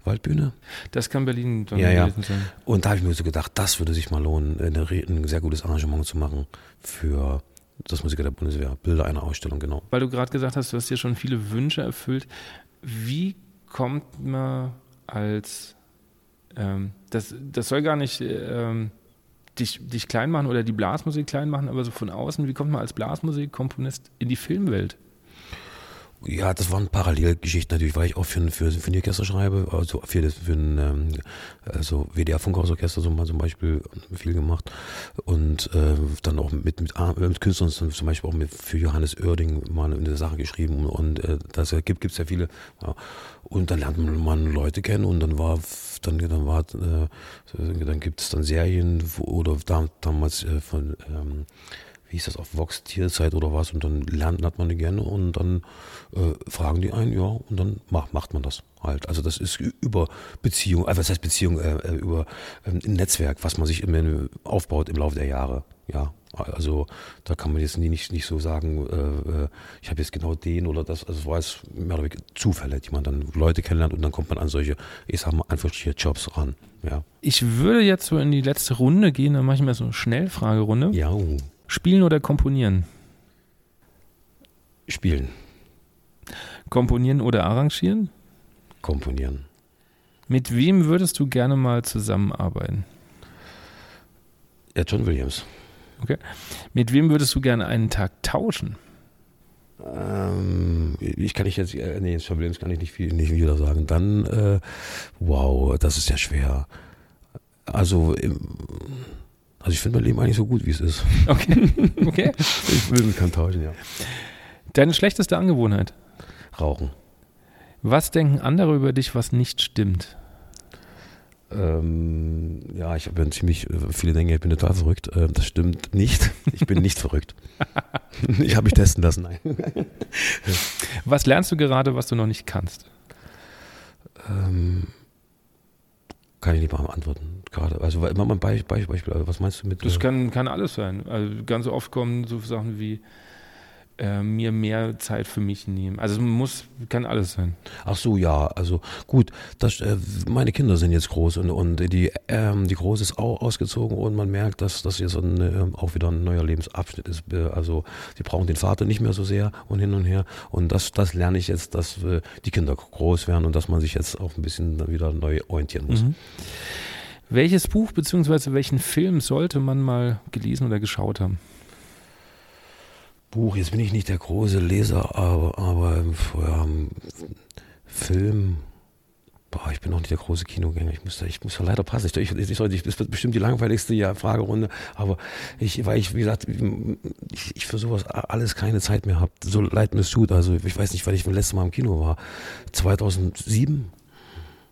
Waldbühne? Das kann Berlin dann Ja, ja. gewesen sein. Und da habe ich mir so gedacht, das würde sich mal lohnen, eine, re- ein sehr gutes Arrangement zu machen für das Musiker der Bundeswehr. Bilder einer Ausstellung, genau. Weil du gerade gesagt hast, du hast dir schon viele Wünsche erfüllt. Wie kommt man als, ähm, das, das soll gar nicht ähm, dich, dich klein machen oder die Blasmusik klein machen, aber so von außen, wie kommt man als Blasmusikkomponist in die Filmwelt? Ja, das waren Parallelgeschichten natürlich, weil ich auch für, ein- für, für ein Orchester schreibe, also für, das, für ein ähm, also WDR Funkhausorchester so zum Beispiel viel gemacht und äh, dann auch mit, mit, mit Künstlern zum Beispiel auch mit, für Johannes Oerding mal eine Sache geschrieben und äh, das gibt gibt's ja viele ja. und dann lernt man Leute kennen und dann war dann dann war äh, dann gibt es dann Serien wo, oder da, damals äh, von ähm, wie hieß das, auf Vox Tierzeit oder was und dann lernt, lernt man die gerne und dann äh, fragen die einen, ja, und dann macht, macht man das halt. Also das ist über Beziehung, äh, was heißt Beziehung, äh, äh, über ähm, ein Netzwerk, was man sich immer aufbaut im Laufe der Jahre, ja. Also da kann man jetzt nie, nicht, nicht so sagen, äh, äh, ich habe jetzt genau den oder das, also es war jetzt mehr oder weniger Zufälle, die man dann Leute kennenlernt und dann kommt man an solche, ich sag mal, einfach Jobs ran, ja. Ich würde jetzt so in die letzte Runde gehen, dann mache ich mir so eine Schnellfragerunde. Ja, oh, Spielen oder komponieren? spielen, Komponieren oder arrangieren? komponieren. Mit wem würdest du gerne mal zusammenarbeiten? Ja, John Williams. Okay. Mit wem würdest du gerne einen Tag tauschen? Ähm, ich kann nicht jetzt, äh, nee, John Williams kann ich nicht, viel, nicht wieder sagen. Dann, äh, wow, das ist ja schwer. Also, also ich finde mein Leben eigentlich so gut, wie es ist. Okay. okay. ich will mich kann tauschen, ja. Deine schlechteste Angewohnheit? Rauchen. Was denken andere über dich, was nicht stimmt? Ähm, ja, ich habe ja ziemlich äh, viele Dinge, ich bin total verrückt. Äh, das stimmt nicht. Ich bin nicht verrückt. Ich habe mich testen lassen. Nein. Was lernst du gerade, was du noch nicht kannst? Ähm, kann ich nicht mal antworten. Gerade. Also immer mal ein Beispiel, Beispiel. Was meinst du mit? Das äh, kann, kann alles sein. Also ganz oft kommen so Sachen wie äh, mir mehr Zeit für mich nehmen. Also es muss, kann alles sein. Ach so, ja, also gut, das, äh, meine Kinder sind jetzt groß und, und die, ähm, die Große ist auch ausgezogen und man merkt, dass das jetzt ein, äh, auch wieder ein neuer Lebensabschnitt ist. Äh, also sie brauchen den Vater nicht mehr so sehr und hin und her und das, das lerne ich jetzt, dass äh, die Kinder groß werden und dass man sich jetzt auch ein bisschen wieder neu orientieren muss. Mhm. Welches Buch bzw. welchen Film sollte man mal gelesen oder geschaut haben? Buch, jetzt bin ich nicht der große Leser, aber, aber ja, Film, boah, ich bin auch nicht der große Kinogänger. Ich muss da, ich muss da leider passen. Ich, ich, ich, ich, das wird bestimmt die langweiligste ja, Fragerunde, aber ich, weil ich, wie gesagt, ich, ich für sowas alles keine Zeit mehr habe. So leid mir es tut. Also ich weiß nicht, weil ich das letzte Mal im Kino war. 2007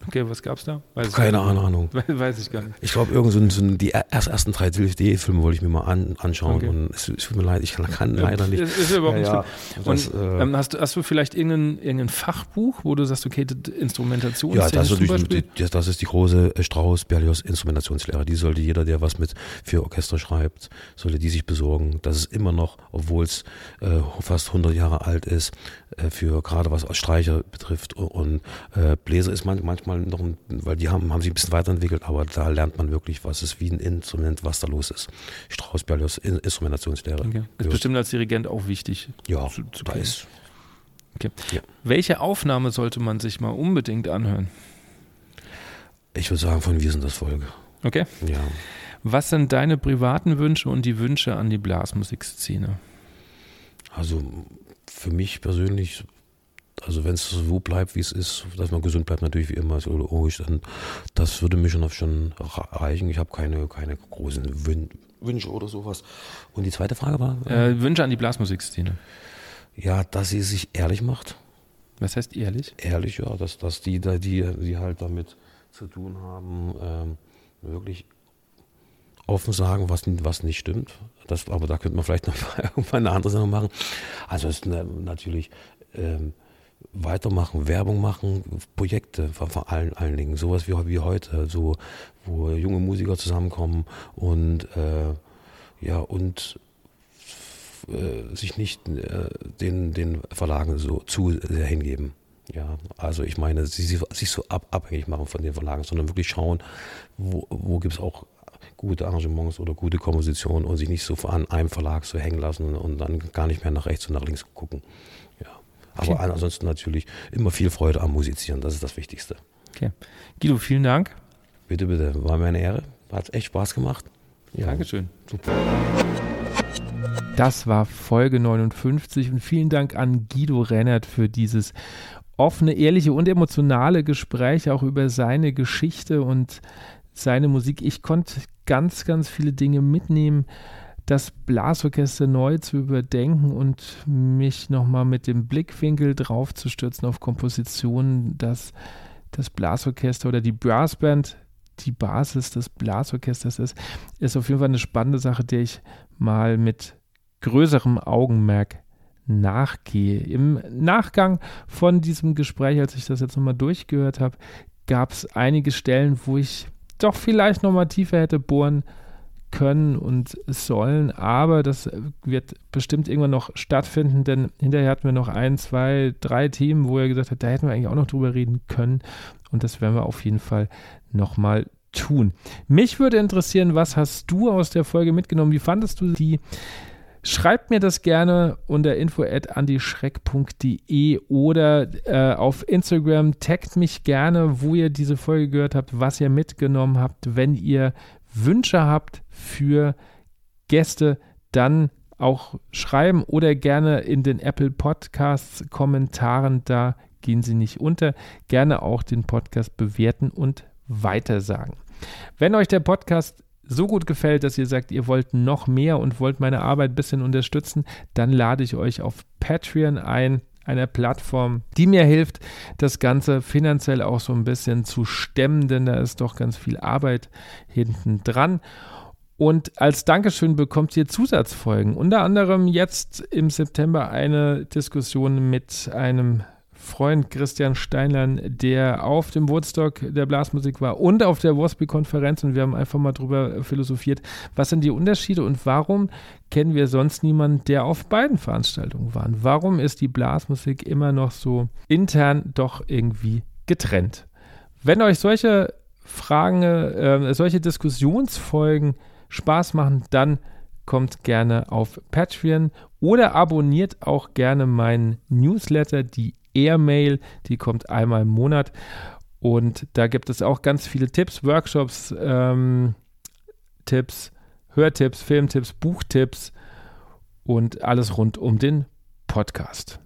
Okay, was gab's da? Weiß Keine Ahnung. Weiß ich gar nicht. Ich glaube, irgend so, so die ersten drei DVD-Filme wollte ich mir mal an, anschauen. Okay. Und es, es, tut mir leid, ich kann, kann ja, leider nicht. Ist, überhaupt ja, nicht ja, Und äh, ähm, hast, hast du vielleicht irgendein, irgendein Fachbuch, wo du sagst, okay, Instrumentation Ja, das, die, das ist die große äh, Strauß-Berlioz Instrumentationslehre. Die sollte jeder, der was mit für Orchester schreibt, sollte die sich besorgen. Das ist immer noch, obwohl es äh, fast 100 Jahre alt ist, für gerade was Streicher betrifft. Und äh, Bläser ist man, manchmal noch, ein, weil die haben, haben sich ein bisschen weiterentwickelt, aber da lernt man wirklich, was ist wie ein Instrument, was da los ist. Strauss Berlioz Instrumentationslehre. Okay. Ist bestimmt als Dirigent auch wichtig. Ja, zu, zu da ist. Okay. Ja. Welche Aufnahme sollte man sich mal unbedingt anhören? Ich würde sagen, von Wir sind das Folge. Okay. Ja. Was sind deine privaten Wünsche und die Wünsche an die Blasmusikszene? Also für mich persönlich also wenn es so bleibt, wie es ist, dass man gesund bleibt, natürlich wie immer, ist logisch, dann das würde mich schon, schon reichen. Ich habe keine, keine großen Wün Wünsche oder sowas. Und die zweite Frage war? Äh, Wünsche an die Blasmusikszene. Ja, dass sie sich ehrlich macht. Was heißt ehrlich? Ehrlich, ja, dass, dass die, die, die halt damit zu tun haben, ähm, wirklich offen sagen, was, was nicht stimmt. Das, aber da könnte man vielleicht noch irgendwann eine andere Sache machen. Also es ist natürlich ähm, weitermachen, Werbung machen, Projekte vor allen, allen Dingen, sowas wie, wie heute, so wo junge Musiker zusammenkommen und äh, ja und äh, sich nicht äh, den, den Verlagen so zu sehr hingeben. Ja, also ich meine, sie, sie sich so ab, abhängig machen von den Verlagen, sondern wirklich schauen, wo, wo gibt es auch gute Arrangements oder gute Kompositionen und sich nicht so an einem Verlag so hängen lassen und dann gar nicht mehr nach rechts und nach links gucken. Aber okay. ansonsten natürlich immer viel Freude am Musizieren, das ist das Wichtigste. Okay. Guido, vielen Dank. Bitte, bitte. War mir eine Ehre. Hat echt Spaß gemacht. Ja. Dankeschön. Super. Das war Folge 59 und vielen Dank an Guido Rennert für dieses offene, ehrliche und emotionale Gespräch auch über seine Geschichte und seine Musik. Ich konnte ganz, ganz viele Dinge mitnehmen das Blasorchester neu zu überdenken und mich nochmal mit dem Blickwinkel drauf zu stürzen auf Kompositionen, dass das Blasorchester oder die Brassband die Basis des Blasorchesters ist, ist auf jeden Fall eine spannende Sache, der ich mal mit größerem Augenmerk nachgehe. Im Nachgang von diesem Gespräch, als ich das jetzt nochmal durchgehört habe, gab es einige Stellen, wo ich doch vielleicht nochmal tiefer hätte bohren können und sollen, aber das wird bestimmt irgendwann noch stattfinden, denn hinterher hatten wir noch ein, zwei, drei Themen, wo er gesagt hat, da hätten wir eigentlich auch noch drüber reden können und das werden wir auf jeden Fall nochmal tun. Mich würde interessieren, was hast du aus der Folge mitgenommen? Wie fandest du die? Schreibt mir das gerne unter info@andischreck.de oder äh, auf Instagram. Taggt mich gerne, wo ihr diese Folge gehört habt, was ihr mitgenommen habt. Wenn ihr Wünsche habt für Gäste, dann auch schreiben oder gerne in den Apple Podcasts Kommentaren. Da gehen sie nicht unter. Gerne auch den Podcast bewerten und weitersagen. Wenn euch der Podcast so gut gefällt, dass ihr sagt, ihr wollt noch mehr und wollt meine Arbeit ein bisschen unterstützen, dann lade ich euch auf Patreon ein, einer Plattform, die mir hilft, das Ganze finanziell auch so ein bisschen zu stemmen, denn da ist doch ganz viel Arbeit hinten dran. Und als Dankeschön bekommt ihr Zusatzfolgen. Unter anderem jetzt im September eine Diskussion mit einem Freund Christian Steinlein, der auf dem Woodstock der Blasmusik war und auf der Worsby-Konferenz und wir haben einfach mal drüber philosophiert, was sind die Unterschiede und warum kennen wir sonst niemanden, der auf beiden Veranstaltungen war? Warum ist die Blasmusik immer noch so intern doch irgendwie getrennt? Wenn euch solche Fragen, äh, solche Diskussionsfolgen Spaß machen, dann kommt gerne auf Patreon oder abonniert auch gerne meinen Newsletter, die Airmail, die kommt einmal im Monat. Und da gibt es auch ganz viele Tipps, Workshops, ähm, Tipps, Hörtipps, Filmtipps, Buchtipps und alles rund um den Podcast.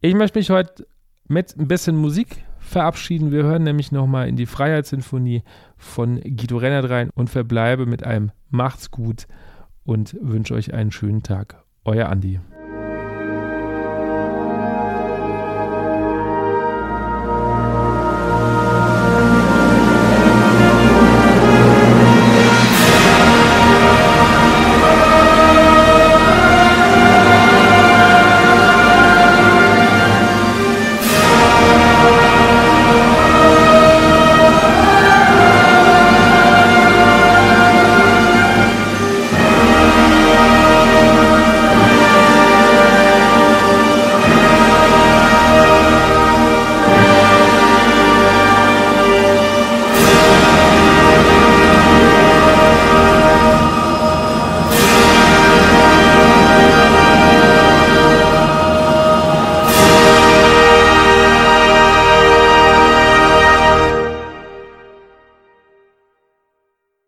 Ich möchte mich heute mit ein bisschen Musik verabschieden. Wir hören nämlich nochmal in die Freiheitssinfonie von Guido Rennert rein und verbleibe mit einem Macht's gut und wünsche euch einen schönen Tag. Euer Andi.